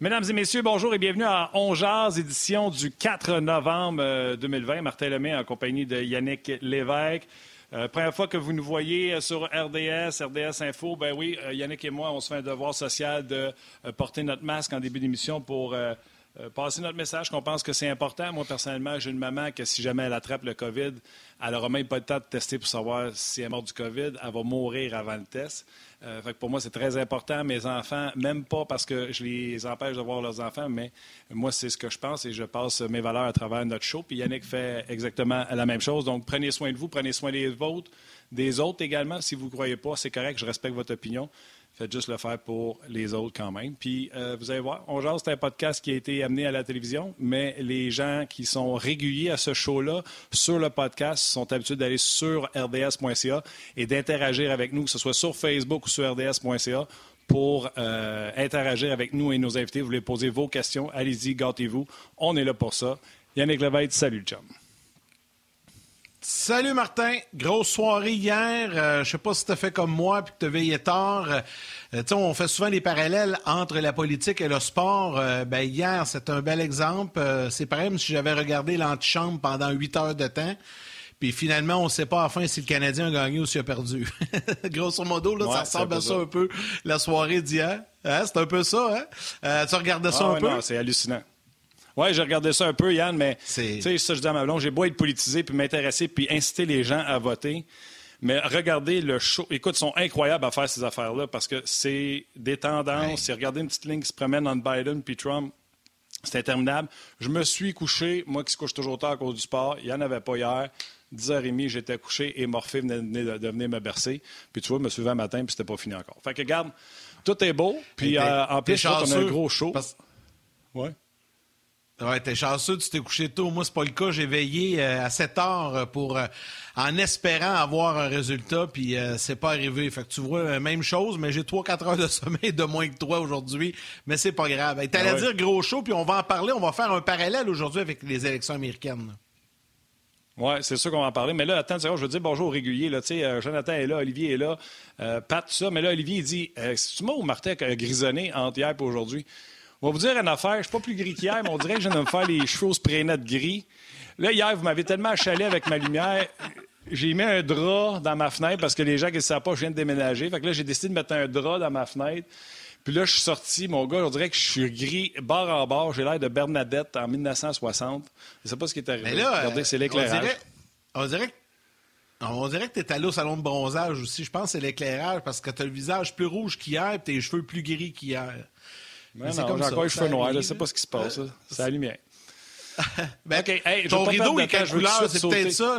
Mesdames et messieurs, bonjour et bienvenue à On Jazz, édition du 4 novembre 2020. Euh, Martin Lemay en compagnie de Yannick Lévesque. Euh, première fois que vous nous voyez sur RDS, RDS Info, ben oui, euh, Yannick et moi, on se fait un devoir social de porter notre masque en début d'émission pour passer notre message qu'on pense que c'est important. Moi, personnellement, j'ai une maman que si jamais elle attrape le COVID, elle n'aura même pas le temps de tester pour savoir si elle est morte du COVID. Elle va mourir avant le test. Euh, pour moi, c'est très important. Mes enfants, même pas parce que je les empêche de voir leurs enfants, mais moi, c'est ce que je pense et je passe mes valeurs à travers notre show. Puis Yannick fait exactement la même chose. Donc, prenez soin de vous, prenez soin des vôtres, des autres également. Si vous ne croyez pas, c'est correct, je respecte votre opinion. Faites juste le faire pour les autres quand même. Puis euh, vous allez voir, On Jase, c'est un podcast qui a été amené à la télévision, mais les gens qui sont réguliers à ce show-là sur le podcast sont habitués d'aller sur rds.ca et d'interagir avec nous, que ce soit sur Facebook ou sur rds.ca pour euh, interagir avec nous et nos invités. Vous voulez poser vos questions, allez-y, gâtez-vous. On est là pour ça. Yannick Levesque, salut, chum. Salut Martin, grosse soirée hier. Euh, je sais pas si tu fait comme moi puis que tu veillé tard. Euh, on fait souvent des parallèles entre la politique et le sport. Euh, ben, hier, c'est un bel exemple. c'est pareil comme si j'avais regardé l'antichambre pendant huit heures de temps. Puis finalement, on ne sait pas enfin si le Canadien a gagné ou s'il a perdu. Grosso modo, là, ça ressemble à ça un peu la soirée d'hier. Hein? C'est un peu ça, hein? tu regardais ça ah un peu? c'est hallucinant. Oui, j'ai regardé ça un peu, Yann, mais tu sais, ça, je dis à ma blonde, j'ai beau être politisé, puis m'intéresser, puis inciter les gens à voter. Mais regardez le show. Écoute, ils sont incroyables à faire ces affaires-là parce que c'est des tendances. C'est regarder une petite ligne qui se promène entre Biden puis Trump. C'est interminable. Je me suis couché, moi qui se couche toujours tard à cause du sport. Il n'y en avait pas hier. 10h30, j'étais couché et Morphée venait de, venir me bercer. Puis tu vois, je me suis levé un matin puis c'était pas fini encore. Fait que, regarde, tout est beau. Puis euh, en plus, on a un gros show. Ouais. Ouais, t'es chanceux, tu t'es couché tôt. Moi, c'est pas le cas. J'ai veillé euh, à 7 heures euh, pour, euh, en espérant avoir un résultat, puis c'est pas arrivé. Fait que tu vois, même chose, mais j'ai 3-4 heures de sommeil de moins que toi aujourd'hui, mais c'est pas grave. Hey, T'allais ah dire gros show, puis on va en parler. On va faire un parallèle aujourd'hui avec les élections américaines. Oui, c'est sûr qu'on va en parler. Mais là, attends, je veux dire bonjour aux réguliers. Là. Jonathan est là, Olivier est là, Pat, tout ça. Mais là, Olivier, il dit C'est-tu moi ou Martin a grisonné entre hier et aujourd'hui? On va vous dire une affaire. Je suis pas plus gris qu'hier, mais on dirait que je viens de me faire les cheveux au spray net gris. Là, hier, vous m'avez tellement achalé avec ma lumière. J'ai mis un drap dans ma fenêtre parce que les gens qui ne savent pas, je viens de déménager. Fait que là, j'ai décidé de mettre un drap dans ma fenêtre. Puis là, je suis sorti, mon gars, on dirait que je suis gris, bord en bord. J'ai l'air de Bernadette en 1960. Je sais pas ce qui est arrivé. Mais là, Regardez, c'est l'éclairage. On dirait, on dirait que tu es allé au salon de bronzage aussi. Je pense que c'est l'éclairage parce que tu as le visage plus rouge qu'hier et tes cheveux plus gris qu'hier. Mais non, j'ai encore les cheveux noirs. Je ne sais pas ce qui se passe. C'est la lumière. ben, OK. Hey, ton rideau est quelle couleur? C'est peut-être ça.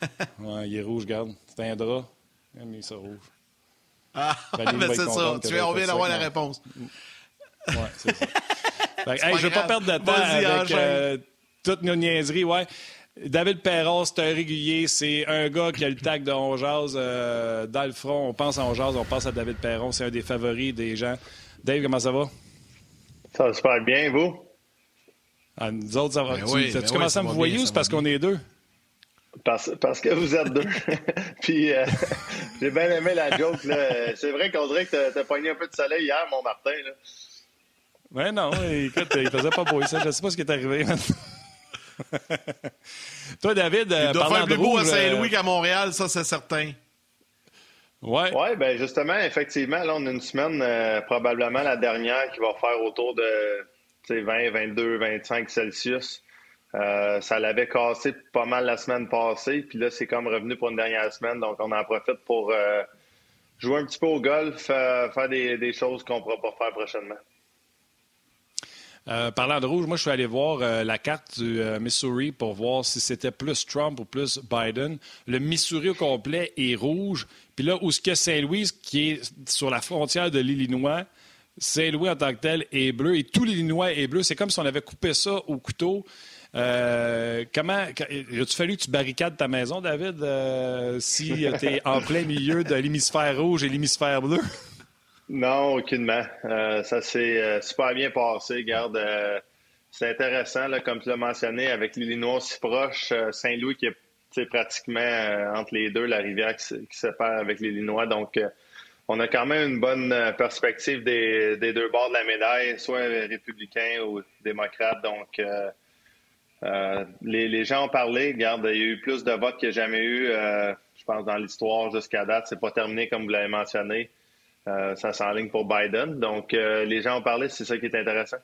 ouais, il est rouge, regarde. C'est un drap. Il est rouge. Ah, ben c'est ça. Tu on vient d'avoir la réponse. Ouais, c'est ça. hey, je ne vais pas perdre de temps avec euh, toutes nos niaiseries. Ouais. David Perron, c'est un régulier. C'est un gars qui a le tag de On euh, dans le front. On pense à On on pense à David Perron. C'est un des favoris des gens. Dave, comment ça va? Ça va super bien, vous? Ah, nous autres, ça va. Ben tu, ben commencé à me voir ou c'est parce qu'on est deux? Parce, parce, que vous êtes deux. Puis euh, j'ai bien aimé la joke. C'est vrai qu'on dirait que t'as pogné un peu de soleil hier, mon Martin. Là. Ouais, non, écoute, il faisait pas beau ça. Je sais pas ce qui est arrivé. Toi, David, il doit faire plus beau à Saint-Louis euh, qu'à Montréal, ça c'est certain. Oui, ouais, ben justement, effectivement, là, on a une semaine, euh, probablement la dernière, qui va faire autour de 20, 22, 25 Celsius. Euh, ça l'avait cassé pas mal la semaine passée, puis là, c'est comme revenu pour une dernière semaine, donc on en profite pour, euh, jouer un petit peu au golf, faire des, choses qu'on ne pourra pas faire prochainement. parlant de rouge, moi, je suis allé voir la carte du Missouri pour voir si c'était plus Trump ou plus Biden. Le Missouri au complet est rouge. Puis là, où ce que Saint-Louis, qui est sur la frontière de l'Illinois, Saint-Louis en tant que tel est bleu et tout l'Illinois est bleu. C'est comme si on avait coupé ça au couteau. Euh, comment. As-tu fallu que tu barricades ta maison, David, euh, si tu es en plein milieu de l'hémisphère rouge et l'hémisphère bleu? Non, aucunement. Euh, ça s'est super bien passé. Garde, c'est intéressant, là, comme tu l'as mentionné, avec l'Illinois si proche, Saint-Louis qui est pratiquement entre les deux, la rivière qui, qui sépare avec l'Illinois. Donc, on a quand même une bonne perspective des, des, deux bords de la médaille, soit républicains ou démocrates. Donc, euh, les, gens ont parlé. Regarde, il y a eu plus de votes qu'il n'y a jamais eu, euh, je pense, dans l'histoire jusqu'à date. C'est pas terminé, comme vous l'avez mentionné. Euh, ça s'enligne pour Biden. Donc, les gens ont parlé. C'est ça qui est intéressant.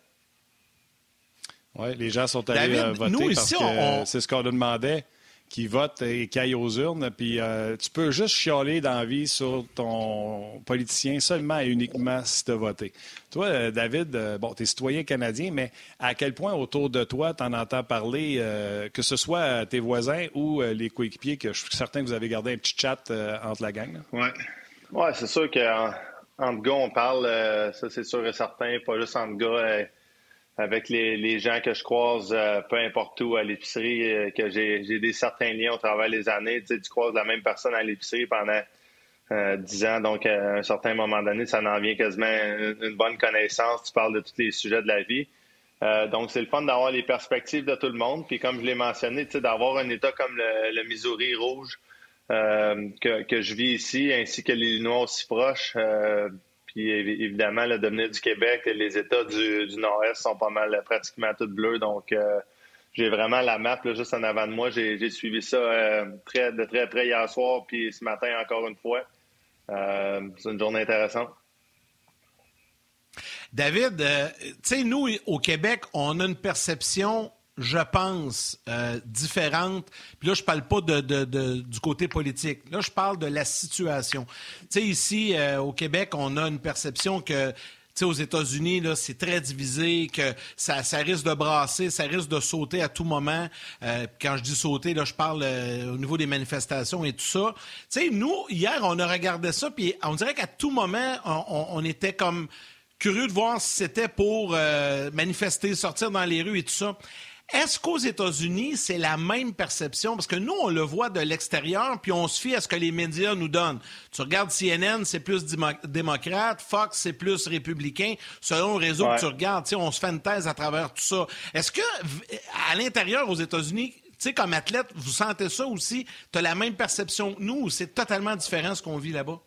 Oui, les gens sont allés voter parce que c'est ce qu'on nous demandait qui votent et qui aillent aux urnes. Puis euh, tu peux juste chialer dans la vie sur ton politicien seulement et uniquement si tu as voté. Toi, euh, David, euh, bon, tu es citoyen canadien, mais à quel point autour de toi, tu en entends parler, que ce soit tes voisins ou les coéquipiers, que je suis certain que vous avez gardé un petit chat entre la gang? Oui. Ouais, c'est sûr qu'entre gars, on parle, ça c'est sûr et certain, pas juste entre gars avec les, gens que je croise, euh, peu importe où à l'épicerie, euh, que j'ai des certains liens au travers des années. Tu, sais, tu croises la même personne à l'épicerie pendant euh, dix ans, donc à un certain moment donné, ça en vient quasiment une, bonne connaissance. Tu parles de tous les sujets de la vie. donc, c'est le fun d'avoir les perspectives de tout le monde. Puis, comme je l'ai mentionné, d'avoir un État comme le, Missouri rouge que, que, je vis ici, ainsi que l'Illinois aussi proche puis évidemment, le devenir du Québec, les États du, Nord-Est sont pas mal pratiquement tous bleus. Donc, euh, j'ai vraiment la map juste en avant de moi. J'ai suivi ça euh, très, de très près hier soir, puis ce matin encore une fois. Euh, c'est une journée intéressante. David, tu sais, nous, au Québec, on a une perception je pense, euh, différente. Puis là, je parle pas du côté politique. Là, je parle de la situation. Tu sais, ici, euh, au Québec, on a une perception que tu sais, aux États-Unis, là, c'est très divisé, que ça, risque de brasser, ça risque de sauter à tout moment. Euh, quand je dis sauter, là, je parle au niveau des manifestations et tout ça. Tu sais, nous, hier, on a regardé ça, puis on dirait qu'à tout moment, on, on, était comme curieux de voir si c'était pour manifester, sortir dans les rues et tout ça. Est-ce qu'aux États-Unis, c'est la même perception? Parce que nous, on le voit de l'extérieur, puis on se fie à ce que les médias nous donnent. Tu regardes CNN, c'est plus démocrate, Fox, c'est plus républicain. Selon le réseau que tu regardes, on se fait une thèse à travers tout ça. Est-ce que, à l'intérieur, aux États-Unis, tu sais, comme athlète, vous sentez ça aussi? Tu as la même perception que nous ou c'est totalement différent ce qu'on vit là-bas?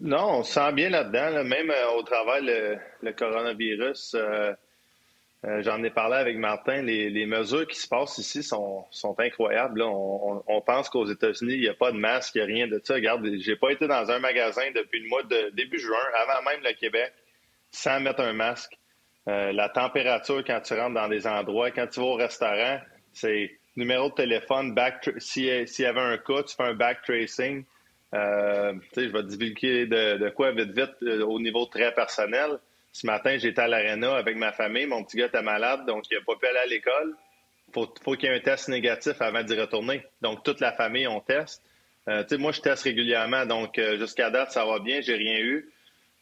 Non, on se sent bien là-dedans. Même euh, au travail, le, coronavirus, euh, euh, j'en ai parlé avec Martin. Les, mesures qui se passent ici sont, incroyables. On, pense qu'aux États-Unis, il n'y a pas de masque, il n'y a rien de ça. Regarde, j'ai pas été dans un magasin depuis le mois de début juin, avant même le Québec, sans mettre un masque. Euh, la température quand tu rentres dans des endroits, quand tu vas au restaurant, c'est numéro de téléphone, back s'il y avait un cas, tu fais un back tracing. Euh, je vais divulguer de, quoi vite vite au niveau très personnel. Ce matin, j'étais à l'aréna avec ma famille. Mon petit gars était malade, donc il n'a pas pu aller à l'école. Il faut, qu'il y ait un test négatif avant d'y retourner. Donc, toute la famille, on teste. Euh, moi, je teste régulièrement, donc euh, jusqu'à date, ça va bien, j'ai rien eu.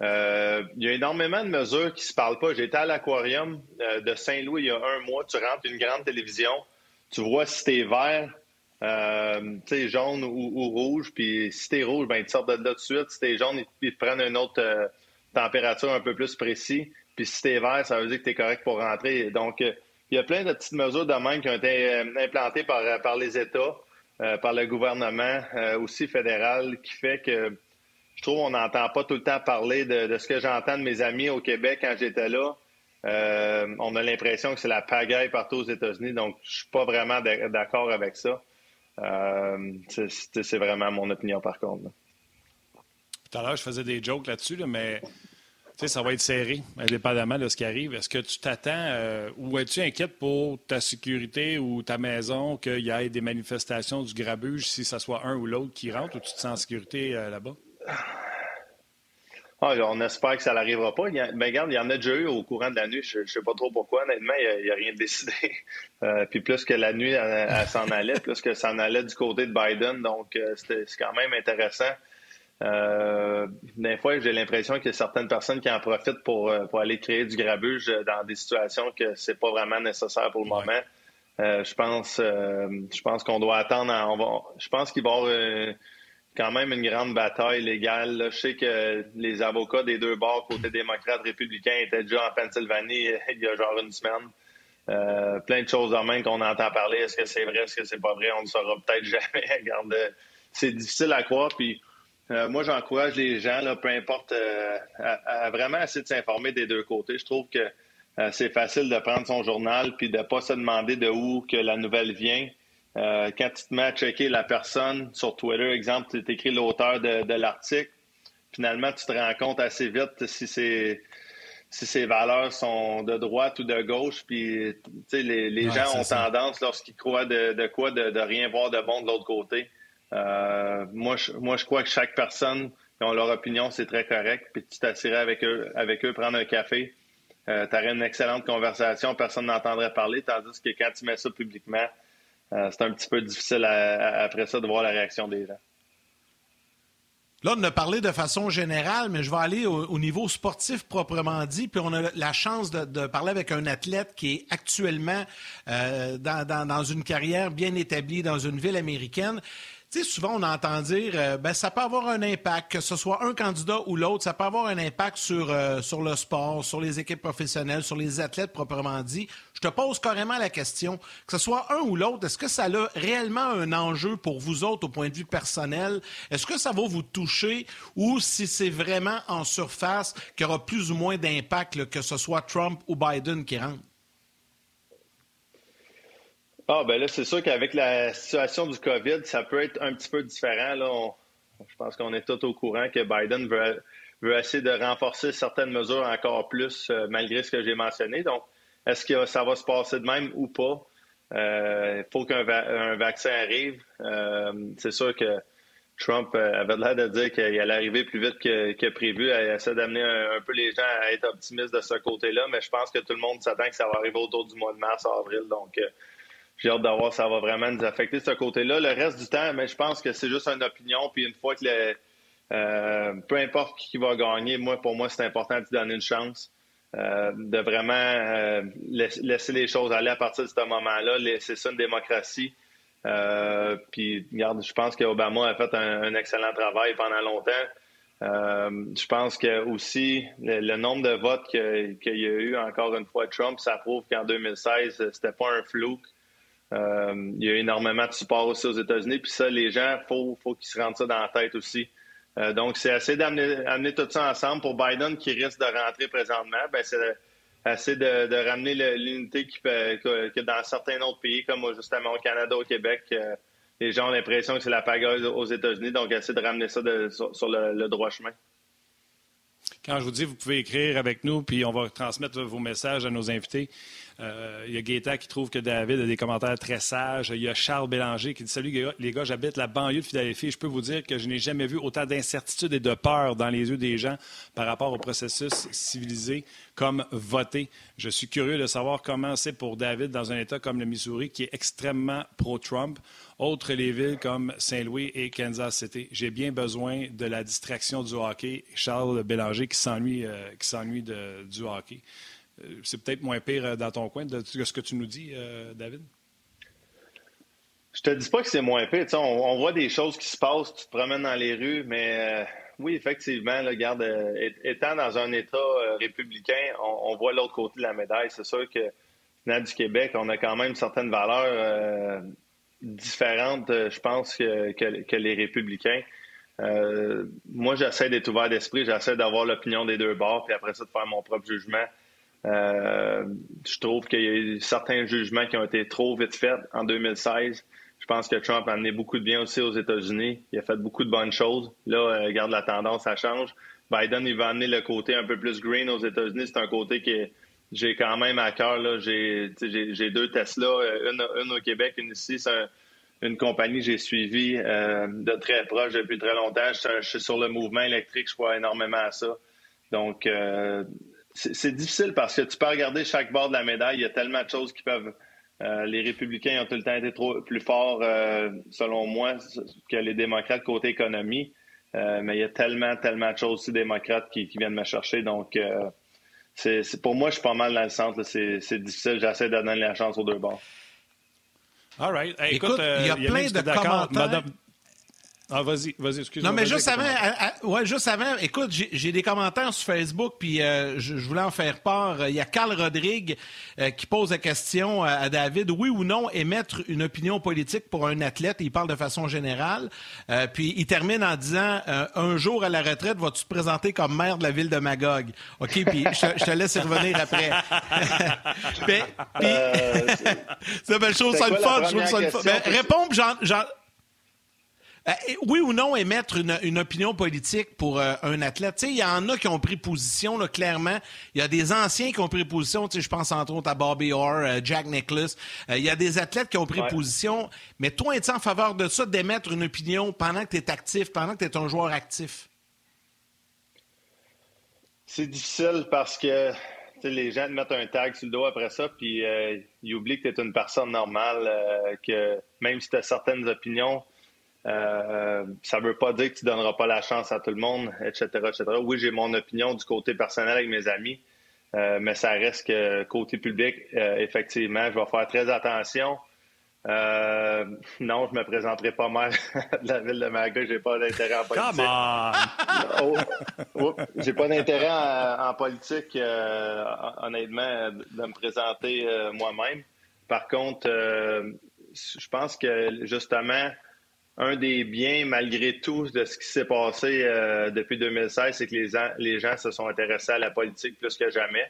Euh, il y a énormément de mesures qui se parlent pas. J'étais à l'aquarium de Saint-Louis il y a un mois. Tu rentres une grande télévision, tu vois si t'es vert, jaune ou, rouge, puis si t'es rouge, ben ils te de là tout de suite. Si t'es jaune, ils, te prennent un autre température un peu plus précis. Puis si t'es vert, ça veut dire que tu es correct pour rentrer. Donc, euh, il y a plein de petites mesures de même qui ont été euh, implantées par, euh, par les États, par le gouvernement aussi fédéral, qui fait que je trouve qu'on n'entend pas tout le temps parler de, ce que j'entends de mes amis au Québec quand j'étais là. on a l'impression que c'est la pagaille partout aux États-Unis, donc je suis pas vraiment d'accord avec ça. c'est vraiment mon opinion par contre. Tout à l'heure, je faisais des jokes là-dessus, mais ça va être serré, indépendamment de ce qui arrive. Est-ce que tu t'attends euh, ou es-tu inquiète pour ta sécurité ou ta maison qu'il y ait des manifestations du grabuge, si ce soit un ou l'autre qui rentre, ou tu te sens en sécurité euh, là-bas? Ah, on espère que ça n'arrivera pas. Il ben, regarde, il y en a déjà eu au courant de la nuit. Je ne sais pas trop pourquoi. Honnêtement, il n'y a, rien décidé. Euh, puis plus que la nuit, elle, s'en allait, plus que ça en allait du côté de Biden. Donc, c'est quand même intéressant. Euh, des fois, j'ai l'impression qu'il y a certaines personnes qui en profitent pour, euh, pour aller créer du grabuge dans des situations que c'est pas vraiment nécessaire pour le moment. Euh, je pense, euh, je pense qu'on doit attendre. on va, je pense qu'il va y avoir quand même une grande bataille légale. Je sais que les avocats des deux bords, côté démocrate, républicain, étaient déjà en Pennsylvanie il y a genre une semaine. plein de choses en main qu'on entend parler. Est-ce que c'est vrai, est-ce que c'est pas vrai? On ne saura peut-être jamais. Regarde, c'est difficile à croire. Puis euh, moi, j'encourage les gens, là, peu importe, euh, à, vraiment essayer de s'informer des deux côtés. Je trouve que euh, c'est facile de prendre son journal puis de ne pas se demander de où que la nouvelle vient. quand tu te mets à checker la personne sur Twitter, exemple, tu écris l'auteur de, l'article, finalement, tu te rends compte assez vite si c'est si ses valeurs sont de droite ou de gauche. Puis, les, les gens ont tendance, lorsqu'ils croient de, quoi, de, de, rien voir de bon de l'autre côté. Euh, moi, je, moi, je crois que chaque personne a leur opinion, c'est très correct. Puis tu t'assirais avec eux, avec eux, prendre un café. Euh, tu aurais une excellente conversation, personne n'entendrait parler, tandis que quand tu mets ça publiquement, euh, c'est un petit peu difficile après ça de voir la réaction des gens. Là, on a parlé de façon générale, mais je vais aller au, niveau sportif proprement dit. Puis on a la chance de, parler avec un athlète qui est actuellement dans, une carrière bien établie dans une ville américaine. Souvent, on entend dire, euh, ben, ça peut avoir un impact, que ce soit un candidat ou l'autre, ça peut avoir un impact sur, euh, sur le sport, sur les équipes professionnelles, sur les athlètes proprement dit. Je te pose carrément la question, que ce soit un ou l'autre, est-ce que ça a réellement un enjeu pour vous autres au point de vue personnel? Est-ce que ça va vous toucher? Ou si c'est vraiment en surface qu'il y aura plus ou moins d'impact, que ce soit Trump ou Biden qui rentre? Ah, ben là, c'est sûr qu'avec la situation du COVID, ça peut être un petit peu différent. Là, je pense qu'on est tous au courant que Biden veut, veut, essayer de renforcer certaines mesures encore plus, euh, malgré ce que j'ai mentionné. Donc, est-ce que ça va se passer de même ou pas? Il euh, faut qu'un vaccin arrive. Euh, c'est sûr que Trump avait l'air de dire qu'il allait arriver plus vite que, prévu. Il essaie d'amener un, peu les gens à être optimistes de ce côté-là, mais je pense que tout le monde s'attend que ça va arriver autour du mois de mars, avril. Donc, j'ai hâte d'avoir ça va vraiment nous affecter ce côté-là. Le reste du temps, mais je pense que c'est juste une opinion. Puis une fois que le, euh, peu importe qui va gagner, moi pour moi c'est important de donner une chance, euh, de vraiment euh, laisser les choses aller à partir de ce moment-là. C'est ça une démocratie. puis regarde, je pense qu'Obama a fait un, excellent travail pendant longtemps. je pense que aussi le, nombre de votes qu'il y a eu encore une fois Trump, ça prouve qu'en 2016 c'était pas un flou. Euh, il y a énormément de support aussi aux États-Unis. Puis ça, les gens, il faut, qu'ils se rendent ça dans la tête aussi. Euh, donc, c'est assez d'amener tout ça ensemble. Pour Biden, qui risque de rentrer présentement, ben, c'est assez de, ramener l'unité qui que, dans certains autres pays, comme justement au Canada, au Québec, euh, les gens ont l'impression que c'est la pagaille aux États-Unis. Donc, essayer de ramener ça sur, le droit chemin. Quand je vous dis, vous pouvez écrire avec nous, puis on va transmettre vos messages à nos invités. Euh, il y a Gaétan qui trouve que David a des commentaires très sages. Il y a Charles Bélanger qui dit Salut les gars, j'habite la banlieue de Philadelphie. Je peux vous dire que je n'ai jamais vu autant d'incertitude et de peur dans les yeux des gens par rapport au processus civilisé comme voter. Je suis curieux de savoir comment c'est pour David dans un État comme le Missouri qui est extrêmement pro-Trump. Autres les villes comme Saint-Louis et Kansas City. J'ai bien besoin de la distraction du hockey. Charles Bélanger qui s'ennuie euh, du hockey. Euh, c'est peut-être moins pire euh, dans ton coin de ce que tu nous dis, euh, David? Je te dis pas que c'est moins pire. On, voit des choses qui se passent, tu te promènes dans les rues, mais oui, effectivement, regarde, étant dans un État républicain, on, voit l'autre côté de la médaille. C'est sûr que venant du Québec, on a quand même certaines valeurs différentes, je pense, que, que les républicains. moi, j'essaie d'être ouvert d'esprit, j'essaie d'avoir l'opinion des deux bords, puis après ça, de faire mon propre jugement. Euh, je trouve qu'il y a eu certains jugements qui ont été trop vite faits en 2016. Je pense que Trump a amené beaucoup de bien aussi aux États-Unis. Il a fait beaucoup de bonnes choses. Là, euh, regarde la tendance, ça change. Biden, il va amener le côté un peu plus green aux États-Unis. C'est un côté qui j'ai quand même à cœur. J'ai deux Tesla, une, au Québec, une ici. C'est une compagnie que j'ai suivie euh, de très proche depuis très longtemps. Je, suis sur le mouvement électrique, je crois énormément à ça. Donc, euh, c'est difficile parce que tu peux regarder chaque bord de la médaille. Il y a tellement de choses qui peuvent. Euh, les républicains ont tout le temps été trop, plus forts, selon moi, que les démocrates côté économie. mais il y a tellement, tellement de choses aussi démocrates qui, viennent me chercher. Donc, c'est pour moi, je suis pas mal dans le centre. C'est difficile. J'essaie de donner la chance aux deux bords. All right. écoute, il y a euh, plein de commentaires. Ah, vas-y, vas-y, excuse-moi. Non, mais juste avant, ouais, juste avant, écoute, j'ai des commentaires sur Facebook, puis euh, je, voulais en faire part. Il y a Carl Rodrigue euh, qui pose la question à David, oui ou non émettre une opinion politique pour un athlète, il parle de façon générale, euh, puis il termine en disant, un jour à la retraite, vas-tu te présenter comme maire de la ville de Magog? OK, puis je, te laisse y revenir après. puis, c'est une belle chose, ça le fun, je trouve ça le fun. Ben, réponds, j'en euh, oui ou non émettre une, une opinion politique pour euh, un athlète? Il y en a qui ont pris position, là, clairement. Il y a des anciens qui ont pris position. Je pense entre autres à Bobby Orr, euh, Jack Nicklaus. Il y a des athlètes qui ont pris position. Mais toi, es-tu en faveur de ça, d'émettre une opinion pendant que tu es actif, pendant que tu es un joueur actif? C'est difficile parce que les gens te mettent un tag sur le dos après ça, puis ils oublient que tu es une personne normale, que même si tu as certaines opinions, euh, ça ne veut pas dire que tu ne donneras pas la chance à tout le monde, etc. etc. Oui, j'ai mon opinion du côté personnel avec mes amis, euh, mais ça reste que côté public, euh, effectivement, je vais faire très attention. non, je me présenterai pas maire de la ville de Je J'ai pas d'intérêt en politique. oh, oh, j'ai pas d'intérêt en, politique, honnêtement, de me présenter moi-même. Par contre, je pense que justement, un des biens, malgré tout, de ce qui s'est passé euh, depuis 2016, c'est que les, les, gens se sont intéressés à la politique plus que jamais.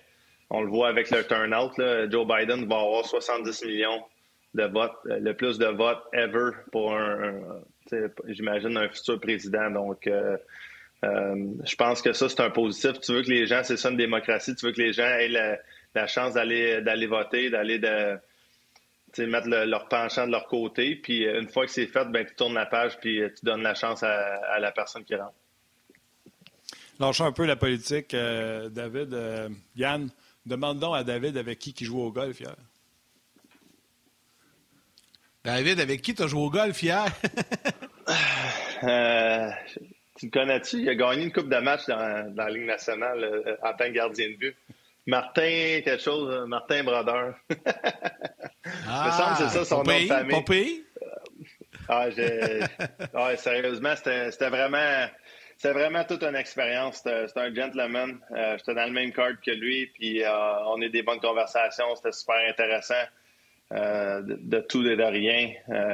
On le voit avec le turnout. Joe Biden va avoir 70 millions de votes, euh, le plus de votes ever pour un, j'imagine, un futur président. Donc, euh, je pense que ça, c'est un positif. Tu veux que les gens, c'est ça une démocratie, tu veux que les gens aient la, la chance d'aller voter, d'aller de mettre leur penchant de leur côté. Puis euh, une fois que c'est fait, ben, tu tournes la page puis euh, tu donnes la chance à, la personne qui rentre. Lâchons un peu la politique, euh, David. Yann, demandons à David avec qui qui joue au golf hier. David, avec qui tu as joué au golf hier? tu me connais-tu? Il a gagné une coupe de match dans, dans la Ligue nationale en tant que gardien de but. Martin, quelque chose, euh, Martin Brodeur. ah, c'est ça son nom de famille. ah, ah, sérieusement, c'était vraiment. C'était vraiment toute une expérience. C'était un gentleman. Euh, j'étais dans le même card que lui, puis euh, on a eu des bonnes conversations. C'était super intéressant. de, de, tout et de rien.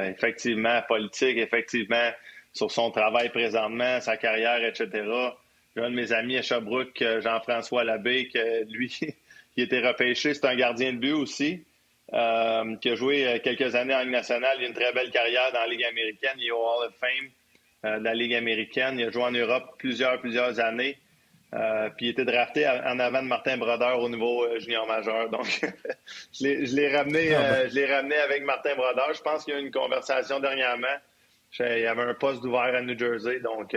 effectivement, politique, effectivement, sur son travail présentement, sa carrière, etc. J'ai un de mes amis à Sherbrooke, euh, Jean-François Labbé, que lui, il était repêché. C'est un gardien de but aussi, euh, qui a joué euh, quelques années en Ligue nationale. Il a une très belle carrière dans la Ligue américaine. Il est au Hall of Fame de la Ligue américaine. Il a joué en Europe plusieurs, plusieurs années. puis il était drafté en avant de Martin Brodeur au niveau junior majeur. Donc, je l'ai ramené, ah, ben. ramené avec Martin Brodeur. Je pense qu'il y a eu une conversation dernièrement. Il y avait un poste ouvert à New Jersey. Donc,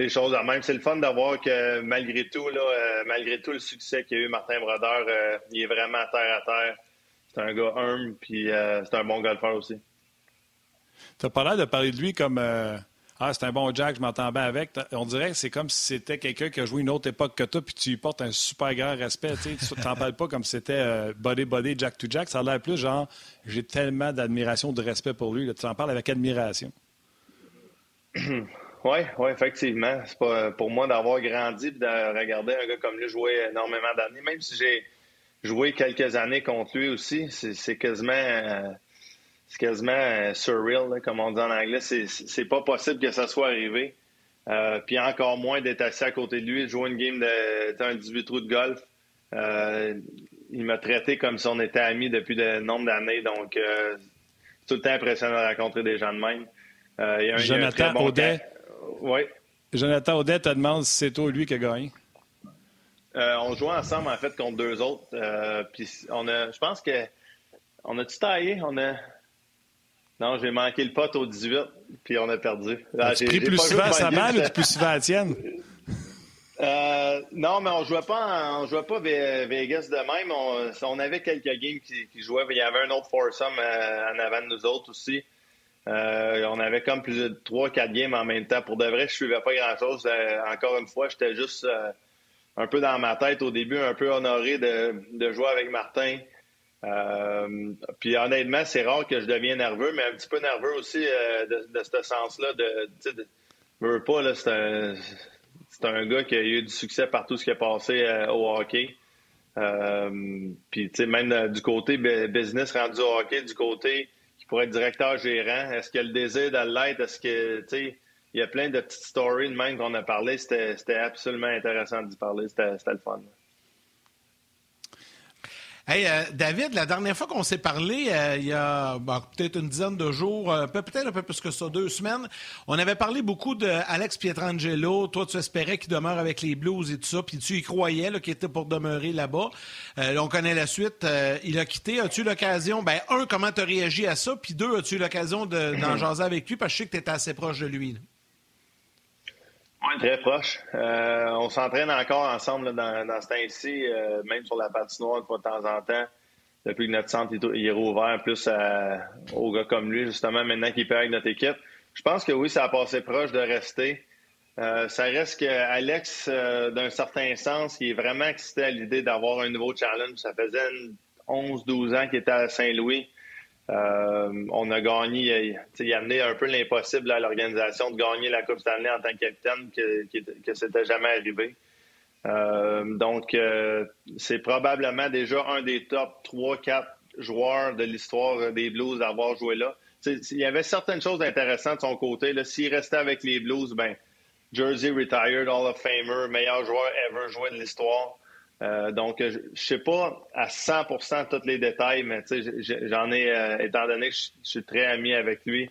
les choses même. C'est le fun d'avoir que malgré tout, là, euh, malgré tout le succès qu'il a eu, Martin Brodeur, euh, il est vraiment terre à terre. C'est un gars humble, puis euh, c'est un bon golfeur aussi. Tu as pas l'air de parler de lui comme Ah, c'est un bon Jack, je m'entends bien avec. On dirait que c'est comme si c'était quelqu'un qui a joué une autre époque que toi, puis tu lui portes un super grand respect. Tu n'en parles pas comme si c'était body body, Jack to Jack. Ça a l'air plus genre j'ai tellement d'admiration, de respect pour lui. Tu en parles avec admiration. Oui, ouais, effectivement. C'est pas pour moi d'avoir grandi et de regarder un gars comme lui jouer énormément d'années, même si j'ai joué quelques années contre lui aussi, c'est quasiment c'est quasiment surreal, comme on dit en anglais. C'est pas possible que ça soit arrivé. Euh, puis encore moins d'être assis à côté de lui, de jouer une game de un 18 trous de golf. Euh, il m'a traité comme si on était amis depuis de nombre d'années. Donc, euh, c'est tout le temps impressionnant de rencontrer des gens de même. il y a un, Jonathan Audet. Oui. Jonathan Audet te demande si c'est toi ou lui qui a gagné. Euh, on jouait ensemble, en fait, contre deux autres. Euh, puis on a, je pense que. On a-tu taillé? On a. Non, j'ai manqué le pote au 18, puis on a perdu. Ah, j'ai pris plus souvent à sa balle ou plus souvent à Tienne? Euh, non, mais on jouait pas, on jouait pas Vegas de même. On, avait quelques games qui, jouaient. Il y avait un autre foursome en avant de nous autres aussi. On avait comme plus de 3-4 games en même temps. Pour de vrai, je suivais pas grand-chose. encore une fois, j'étais juste un peu dans ma tête au début, un peu honoré de, jouer avec Martin. Euh, puis honnêtement, c'est rare que je devienne nerveux, mais un petit peu nerveux aussi euh, de, ce sens-là. De, de, veux pas, là, c'est un, un gars qui a eu du succès partout ce qui est passé euh, au hockey. puis, même du côté business rendu au hockey, du côté pourrait être directeur gérant, est-ce qu'il a le désir de l'être? Est-ce que, tu sais, il y a plein de petites stories de même qu'on a parlé. C'était absolument intéressant d'y parler. C'était le fun. Hey, euh, David, la dernière fois qu'on s'est parlé, euh, il y a peut-être une dizaine de jours, euh, peut-être un peu plus que ça, deux semaines, on avait parlé beaucoup d'Alex Pietrangelo. Toi, tu espérais qu'il demeure avec les Blues et tout ça, puis tu y croyais qu'il était pour demeurer là-bas. on connaît la suite. il a quitté. As-tu l'occasion, ben, un, comment tu as réagi à ça, puis deux, as-tu l'occasion d'en jaser avec lui, parce que je sais que tu étais assez proche de lui. Très proche. Euh, on s'entraîne encore ensemble dans, ce temps-ci, euh, même sur la patinoire de temps en temps. Depuis que notre centre est rouvert, plus à, aux gars comme lui, justement, maintenant qu'il perd avec notre équipe. Je pense que oui, ça a passé proche de rester. Euh, ça reste que Alex, d'un certain sens, il est vraiment excité à l'idée d'avoir un nouveau challenge. Ça faisait 11-12 ans qu'il était à Saint-Louis. Euh, on a gagné, il a amené un peu l'impossible à l'organisation de gagner la Coupe Stanley en tant que capitaine, que, c'était jamais arrivé. Euh, donc, euh, c'est probablement déjà un des top 3-4 joueurs de l'histoire des Blues d'avoir joué là. il y avait certaines choses intéressantes de son côté. S'il restait avec les Blues, ben, Jersey retired, Hall of Famer, meilleur joueur ever joué de l'histoire. Euh, donc, je ne sais pas à 100% tous les détails, mais j'en ai, euh, étant donné que je, suis très ami avec lui,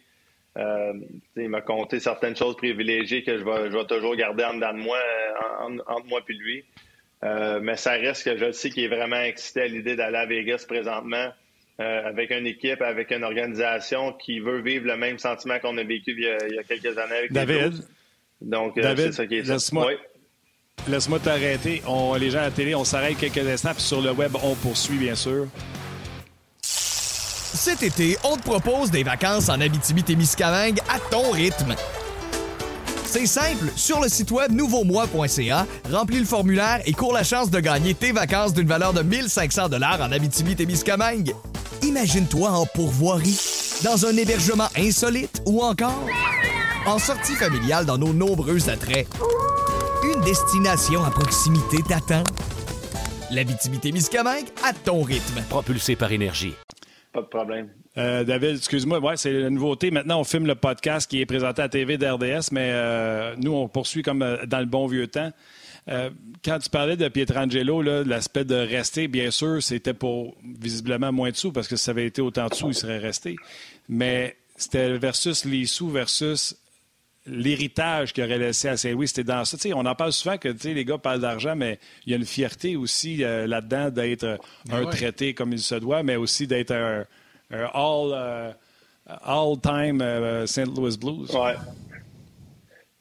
euh, il m'a conté certaines choses privilégiées que je vais, je vais toujours garder en dedans de moi, entre moi et lui. mais ça reste que je sais qu'il est vraiment excité à l'idée d'aller à Vegas présentement avec une équipe, avec une organisation qui veut vivre le même sentiment qu'on a vécu il y a, quelques années avec David? Donc, c'est ça qui est Laisse-moi t'arrêter. les gens à la télé, on s'arrête quelques instants, puis sur le web, on poursuit, bien sûr. Cet été, on te propose des vacances en Abitibi-Témiscamingue à ton rythme. C'est simple, sur le site web nouveaumois.ca, remplis le formulaire et cours la chance de gagner tes vacances d'une valeur de 1500 dollars en Abitibi-Témiscamingue. Imagine-toi en pourvoirie, dans un hébergement insolite ou encore en sortie familiale dans nos nombreux attraits. Destination à proximité t'attend. La Miscamingue à ton rythme. Propulsé par énergie. Pas de problème. Euh, David, excuse-moi, ouais, c'est la nouveauté. Maintenant, on filme le podcast qui est présenté à la TV d'RDS, mais euh, nous, on poursuit comme euh, dans le bon vieux temps. quand tu parlais de Pietrangelo, l'aspect de rester, bien sûr, c'était pour visiblement moins de sous, parce que si ça avait été autant de sous, il serait resté. Mais c'était versus les sous versus l'héritage qu'il aurait laissé à Saint-Louis, c'était dans ça. on en parle souvent que les gars parlent d'argent, mais il y a une fierté aussi euh, là-dedans d'être un traité comme il se doit, mais aussi d'être un, all, euh, all-time euh, St. Louis Blues. Ouais.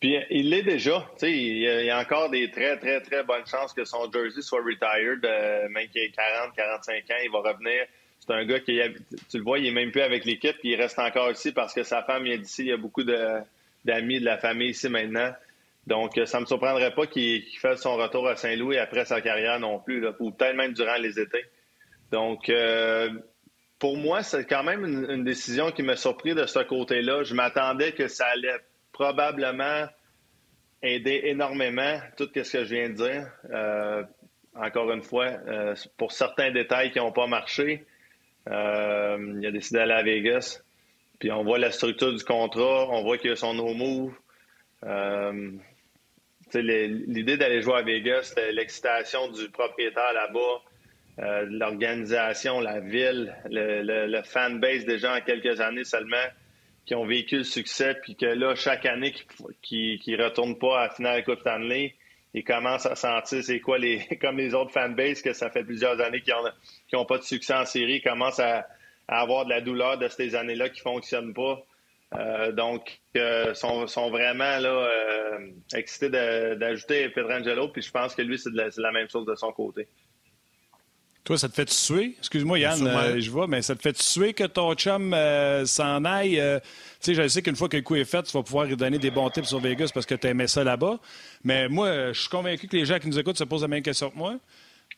Puis il l'est déjà. Il y, a encore des très, très, très bonnes chances que son jersey soit retired, même qu'il ait 40, 45 ans, il va revenir. C'est un gars qui, tu le vois, il est même plus avec l'équipe, puis il reste encore ici parce que sa femme vient d'ici. Il y a beaucoup de d'amis de la famille ici maintenant. Donc, euh, ça ne me surprendrait pas qu'il fasse son retour à Saint-Louis après sa carrière non plus, ou peut-être même durant les étés. Donc, euh, pour moi, c'est quand même une, décision qui m'a surpris de ce côté-là. Je m'attendais que ça allait probablement aider énormément tout ce que je viens de dire. Euh, encore une fois, pour certains détails qui n'ont pas marché, il a décidé d'aller à Vegas. Puis on voit la structure du contrat, on voit qu'il y a son no-move. Euh, l'idée d'aller jouer à Vegas, l'excitation du propriétaire là-bas, euh, l'organisation, la ville, le, le, fan base des gens en quelques années seulement qui ont vécu le succès, puis que là, chaque année qui ne retournent pas à la finale Coupe Stanley, ils commencent à sentir c'est quoi les comme les autres fanbases que ça fait plusieurs années qu'ils n'ont pas de succès en série, ils commencent à, avoir de la douleur de ces années-là qui ne fonctionnent pas. Euh, donc, euh, sont, sont vraiment là euh, excités d'ajouter Petrangelo, puis je pense que lui, c'est la même chose de son côté. Toi, ça te fait suer? Excuse-moi, Yann, euh, je vois, mais ça te fait suer que ton chum euh, s'en aille? Euh, tu sais, je sais qu'une fois que le coup est fait, tu vas pouvoir lui donner des bons tips sur Vegas parce que tu aimais ça là-bas. Mais moi, je suis convaincu que les gens qui nous écoutent se posent la même question que moi.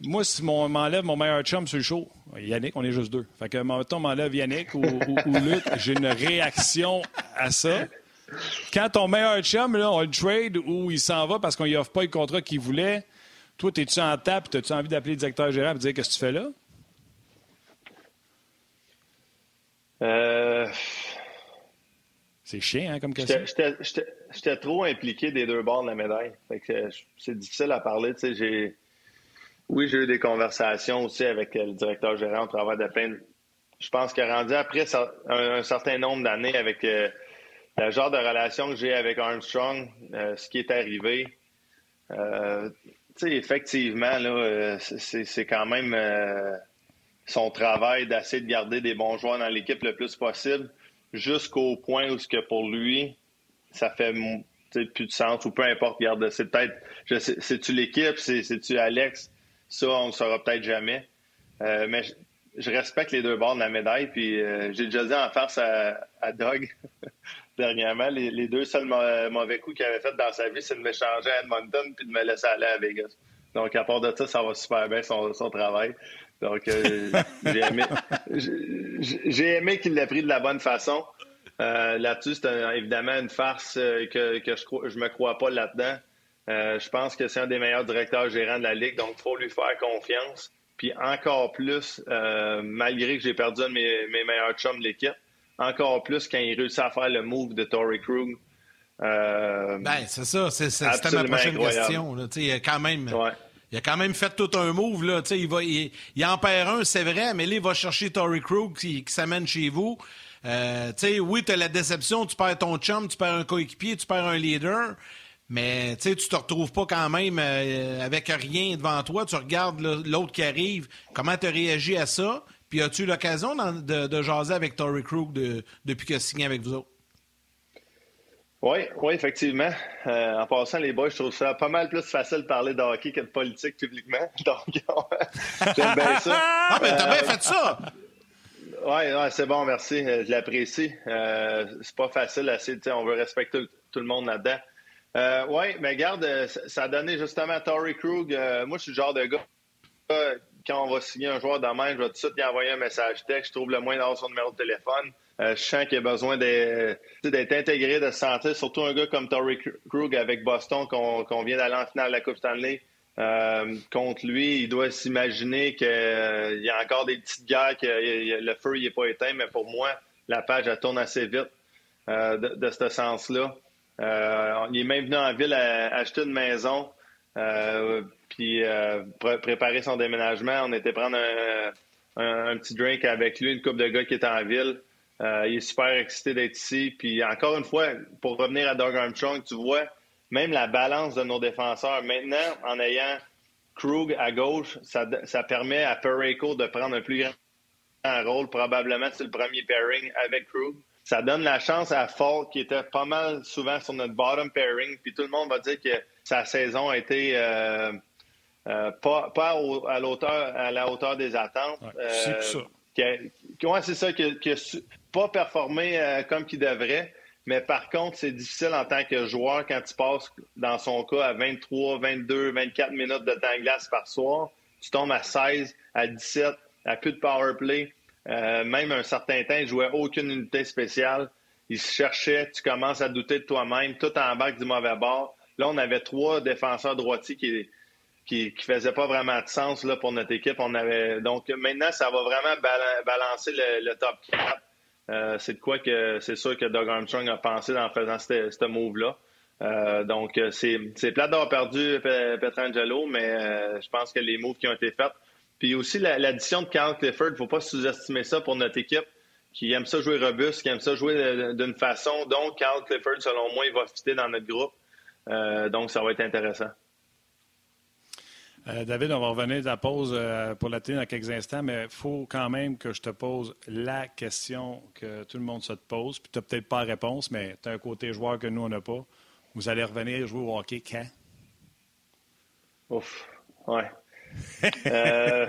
Moi, si on m'enlève mon meilleur chum sur le show, Yannick, on est juste deux. Fait que, mettons, on m'enlève Yannick ou, Luc, j'ai une réaction à ça. Quand ton meilleur chum, là, on le trade ou il s'en va parce qu'on lui offre pas le contrat qu'il voulait, toi, es-tu en tape, as-tu envie d'appeler le directeur général et dire qu'est-ce que tu fais là? Euh... C'est chiant, hein, comme question. J'étais trop impliqué des deux bords de la médaille. C'est difficile à parler. Oui, j'ai eu des conversations aussi avec le directeur général au travers de plein Je pense a rendu après un, certain nombre d'années avec euh, le genre de relation que j'ai avec Armstrong, euh, ce qui est arrivé. Euh, effectivement, euh, c'est quand même euh, son travail d'essayer de garder des bons joueurs dans l'équipe le plus possible, jusqu'au point où ce que pour lui, ça fait plus de sens, ou peu importe, regarde, c'est peut-être, c'est-tu l'équipe, c'est-tu Alex, ça, on ne saura peut-être jamais. Euh, mais je, respecte les deux bords de la médaille, puis j'ai déjà dit en face à, à Doug dernièrement, les, deux seuls mauvais coups qu'il avait fait dans sa vie, c'est de me changer à Edmonton puis de me laisser aller à Vegas. Donc, à part de ça, ça va super bien son, travail. Donc, euh, j'ai aimé, j'ai aimé qu'il l'ait pris de la bonne façon. Euh, là-dessus, c'est évidemment une farce euh, que, je, je me crois pas là-dedans. Je pense que c'est un des meilleurs directeurs gérants de la Ligue, donc il faut lui faire confiance. Puis encore plus, malgré que j'ai perdu un de mes, mes meilleurs chums de l'équipe, encore plus quand il réussit à faire le move de Tory Krug. Euh, ben, c'est ça. C'était ma prochaine question. Il, a quand même, il a quand même fait tout un move. Là. Il, va, il, en perd un, c'est vrai, mais là, il va chercher Tory Krug qui, s'amène chez vous. Euh, oui, tu as la déception, tu perds ton chum, tu perds un coéquipier, tu perds un leader. Mais tu te retrouves pas quand même euh, avec rien devant toi. Tu regardes l'autre qui arrive. Comment tu as réagi à ça? Puis as-tu l'occasion de, de, jaser avec Tory Krug depuis qu'il a signé avec vous autres? Oui, oui, effectivement. Euh, en passant, les boys, je trouve ça pas mal plus facile de parler de hockey que de politique publiquement. Donc, j'aime bien ça. Ah, mais t'as bien fait ça! Oui, ouais, c'est bon, merci. Euh, je l'apprécie. Euh, c'est pas facile, assez, on veut respecter tout le monde là-dedans. Euh, oui, mais regarde, ça a donné justement à Tory Krug. moi, je suis le genre de gars quand on va signer un joueur de main, je vais tout de suite lui envoyer un message texte. Je trouve le moins d'avoir son numéro de téléphone. Euh, je sens qu'il a besoin d'être intégré, de se sentir, surtout un gars comme Tory Krug avec Boston, qu'on vient d'aller en finale de la Coupe Stanley. Euh, contre lui, il doit s'imaginer qu'il euh, y a encore des petites guerres, que le feu n'est pas éteint, mais pour moi, la page elle tourne assez vite de, ce sens-là. Il est même venu en ville acheter une maison, puis préparer son déménagement. On était prendre un, petit drink avec lui, une couple de gars qui étaient en ville. Euh, il est super excité d'être ici. Puis encore une fois, pour revenir à Doug Armstrong, tu vois même la balance de nos défenseurs. Maintenant, en ayant Krug à gauche, ça, permet à Pareko de prendre un plus grand rôle. Probablement, c'est le premier pairing avec Krug. Ça donne la chance à Falk, qui était pas mal souvent sur notre bottom pairing. Puis tout le monde va dire que sa saison a été euh, euh, pas, pas à, à la hauteur des attentes. c'est ça. c'est ça, que, pas performé euh, comme qu'il devrait. Mais par contre, c'est difficile en tant que joueur quand tu passes, dans son cas, à 23, 22, 24 minutes de temps glace par soir. Tu tombes à 16, à 17, à plus de power play. Euh, même un certain temps, il jouait aucune unité spéciale. Il se cherchait, tu commences à douter de toi-même, tout en bas du mauvais bord. Là, on avait trois défenseurs droitiers qui qui, qui faisait pas vraiment de sens là, pour notre équipe. Donc maintenant, ça va vraiment balancer le, top 4. Euh, c'est de quoi que c'est sûr que Doug Armstrong a pensé en faisant ce. Euh, donc, euh, c'est, c'est plate d'avoir perdu Petrangelo, mais je pense que les moves qui ont été faits. Puis aussi, l'addition de Carl Clifford, il ne faut pas sous-estimer ça pour notre équipe. qui aime ça jouer robuste, qui aime ça jouer d'une façon. Donc, Carl Clifford, selon moi, il va fitter dans notre groupe. donc, ça va être intéressant. Euh, David, on va revenir de la pause euh, pour la télé dans quelques instants, mais il faut quand même que je te pose la question que tout le monde se pose. Puis tu n'as peut-être pas la réponse, mais tu as un côté joueur que nous, on n'a pas. Vous allez revenir jouer au hockey quand? Ouf, ouais. Euh...